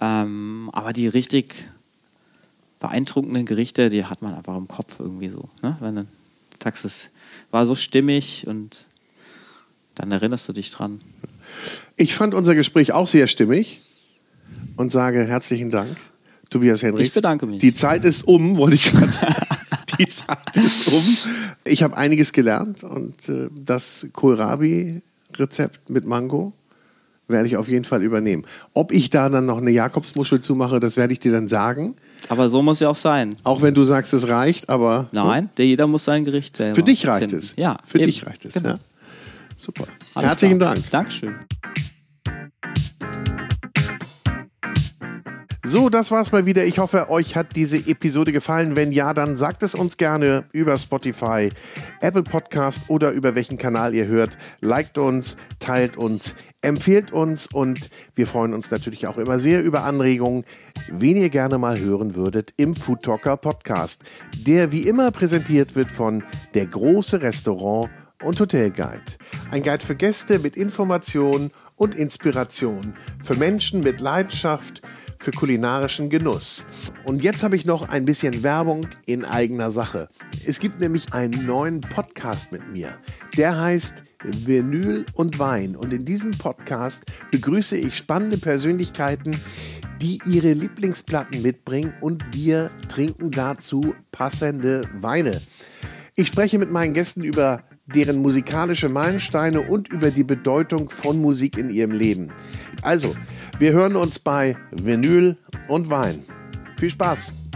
Ähm, aber die richtig beeindruckenden Gerichte, die hat man einfach im Kopf irgendwie so. Ne? Wenn sagst, es war so stimmig und dann erinnerst du dich dran. Ich fand unser Gespräch auch sehr stimmig und sage herzlichen Dank, Tobias Henrichs. Ich bedanke mich. Die Zeit ist um, wollte ich gerade sagen. Die Zeit ist um. Ich habe einiges gelernt und äh, das Kohlrabi-Rezept mit Mango werde ich auf jeden Fall übernehmen. Ob ich da dann noch eine Jakobsmuschel zumache, das werde ich dir dann sagen. Aber so muss ja auch sein. Auch wenn du sagst, es reicht, aber Nein, der jeder muss sein Gericht selber für dich reicht finden. es. Ja, für eben. dich reicht es. Genau. Ja. Super. Alles Herzlichen klar. Dank. Dankeschön. So, das war's mal wieder. Ich hoffe, euch hat diese Episode gefallen. Wenn ja, dann sagt es uns gerne über Spotify, Apple Podcast oder über welchen Kanal ihr hört. Liked uns, teilt uns, empfehlt uns und wir freuen uns natürlich auch immer sehr über Anregungen, wen ihr gerne mal hören würdet im Food Talker Podcast, der wie immer präsentiert wird von der große Restaurant und Hotel Guide. Ein Guide für Gäste mit Information und Inspiration, für Menschen mit Leidenschaft, für kulinarischen Genuss. Und jetzt habe ich noch ein bisschen Werbung in eigener Sache. Es gibt nämlich einen neuen Podcast mit mir. Der heißt Vinyl und Wein. Und in diesem Podcast begrüße ich spannende Persönlichkeiten, die ihre Lieblingsplatten mitbringen und wir trinken dazu passende Weine. Ich spreche mit meinen Gästen über deren musikalische Meilensteine und über die Bedeutung von Musik in ihrem Leben. Also, wir hören uns bei Vinyl und Wein. Viel Spaß!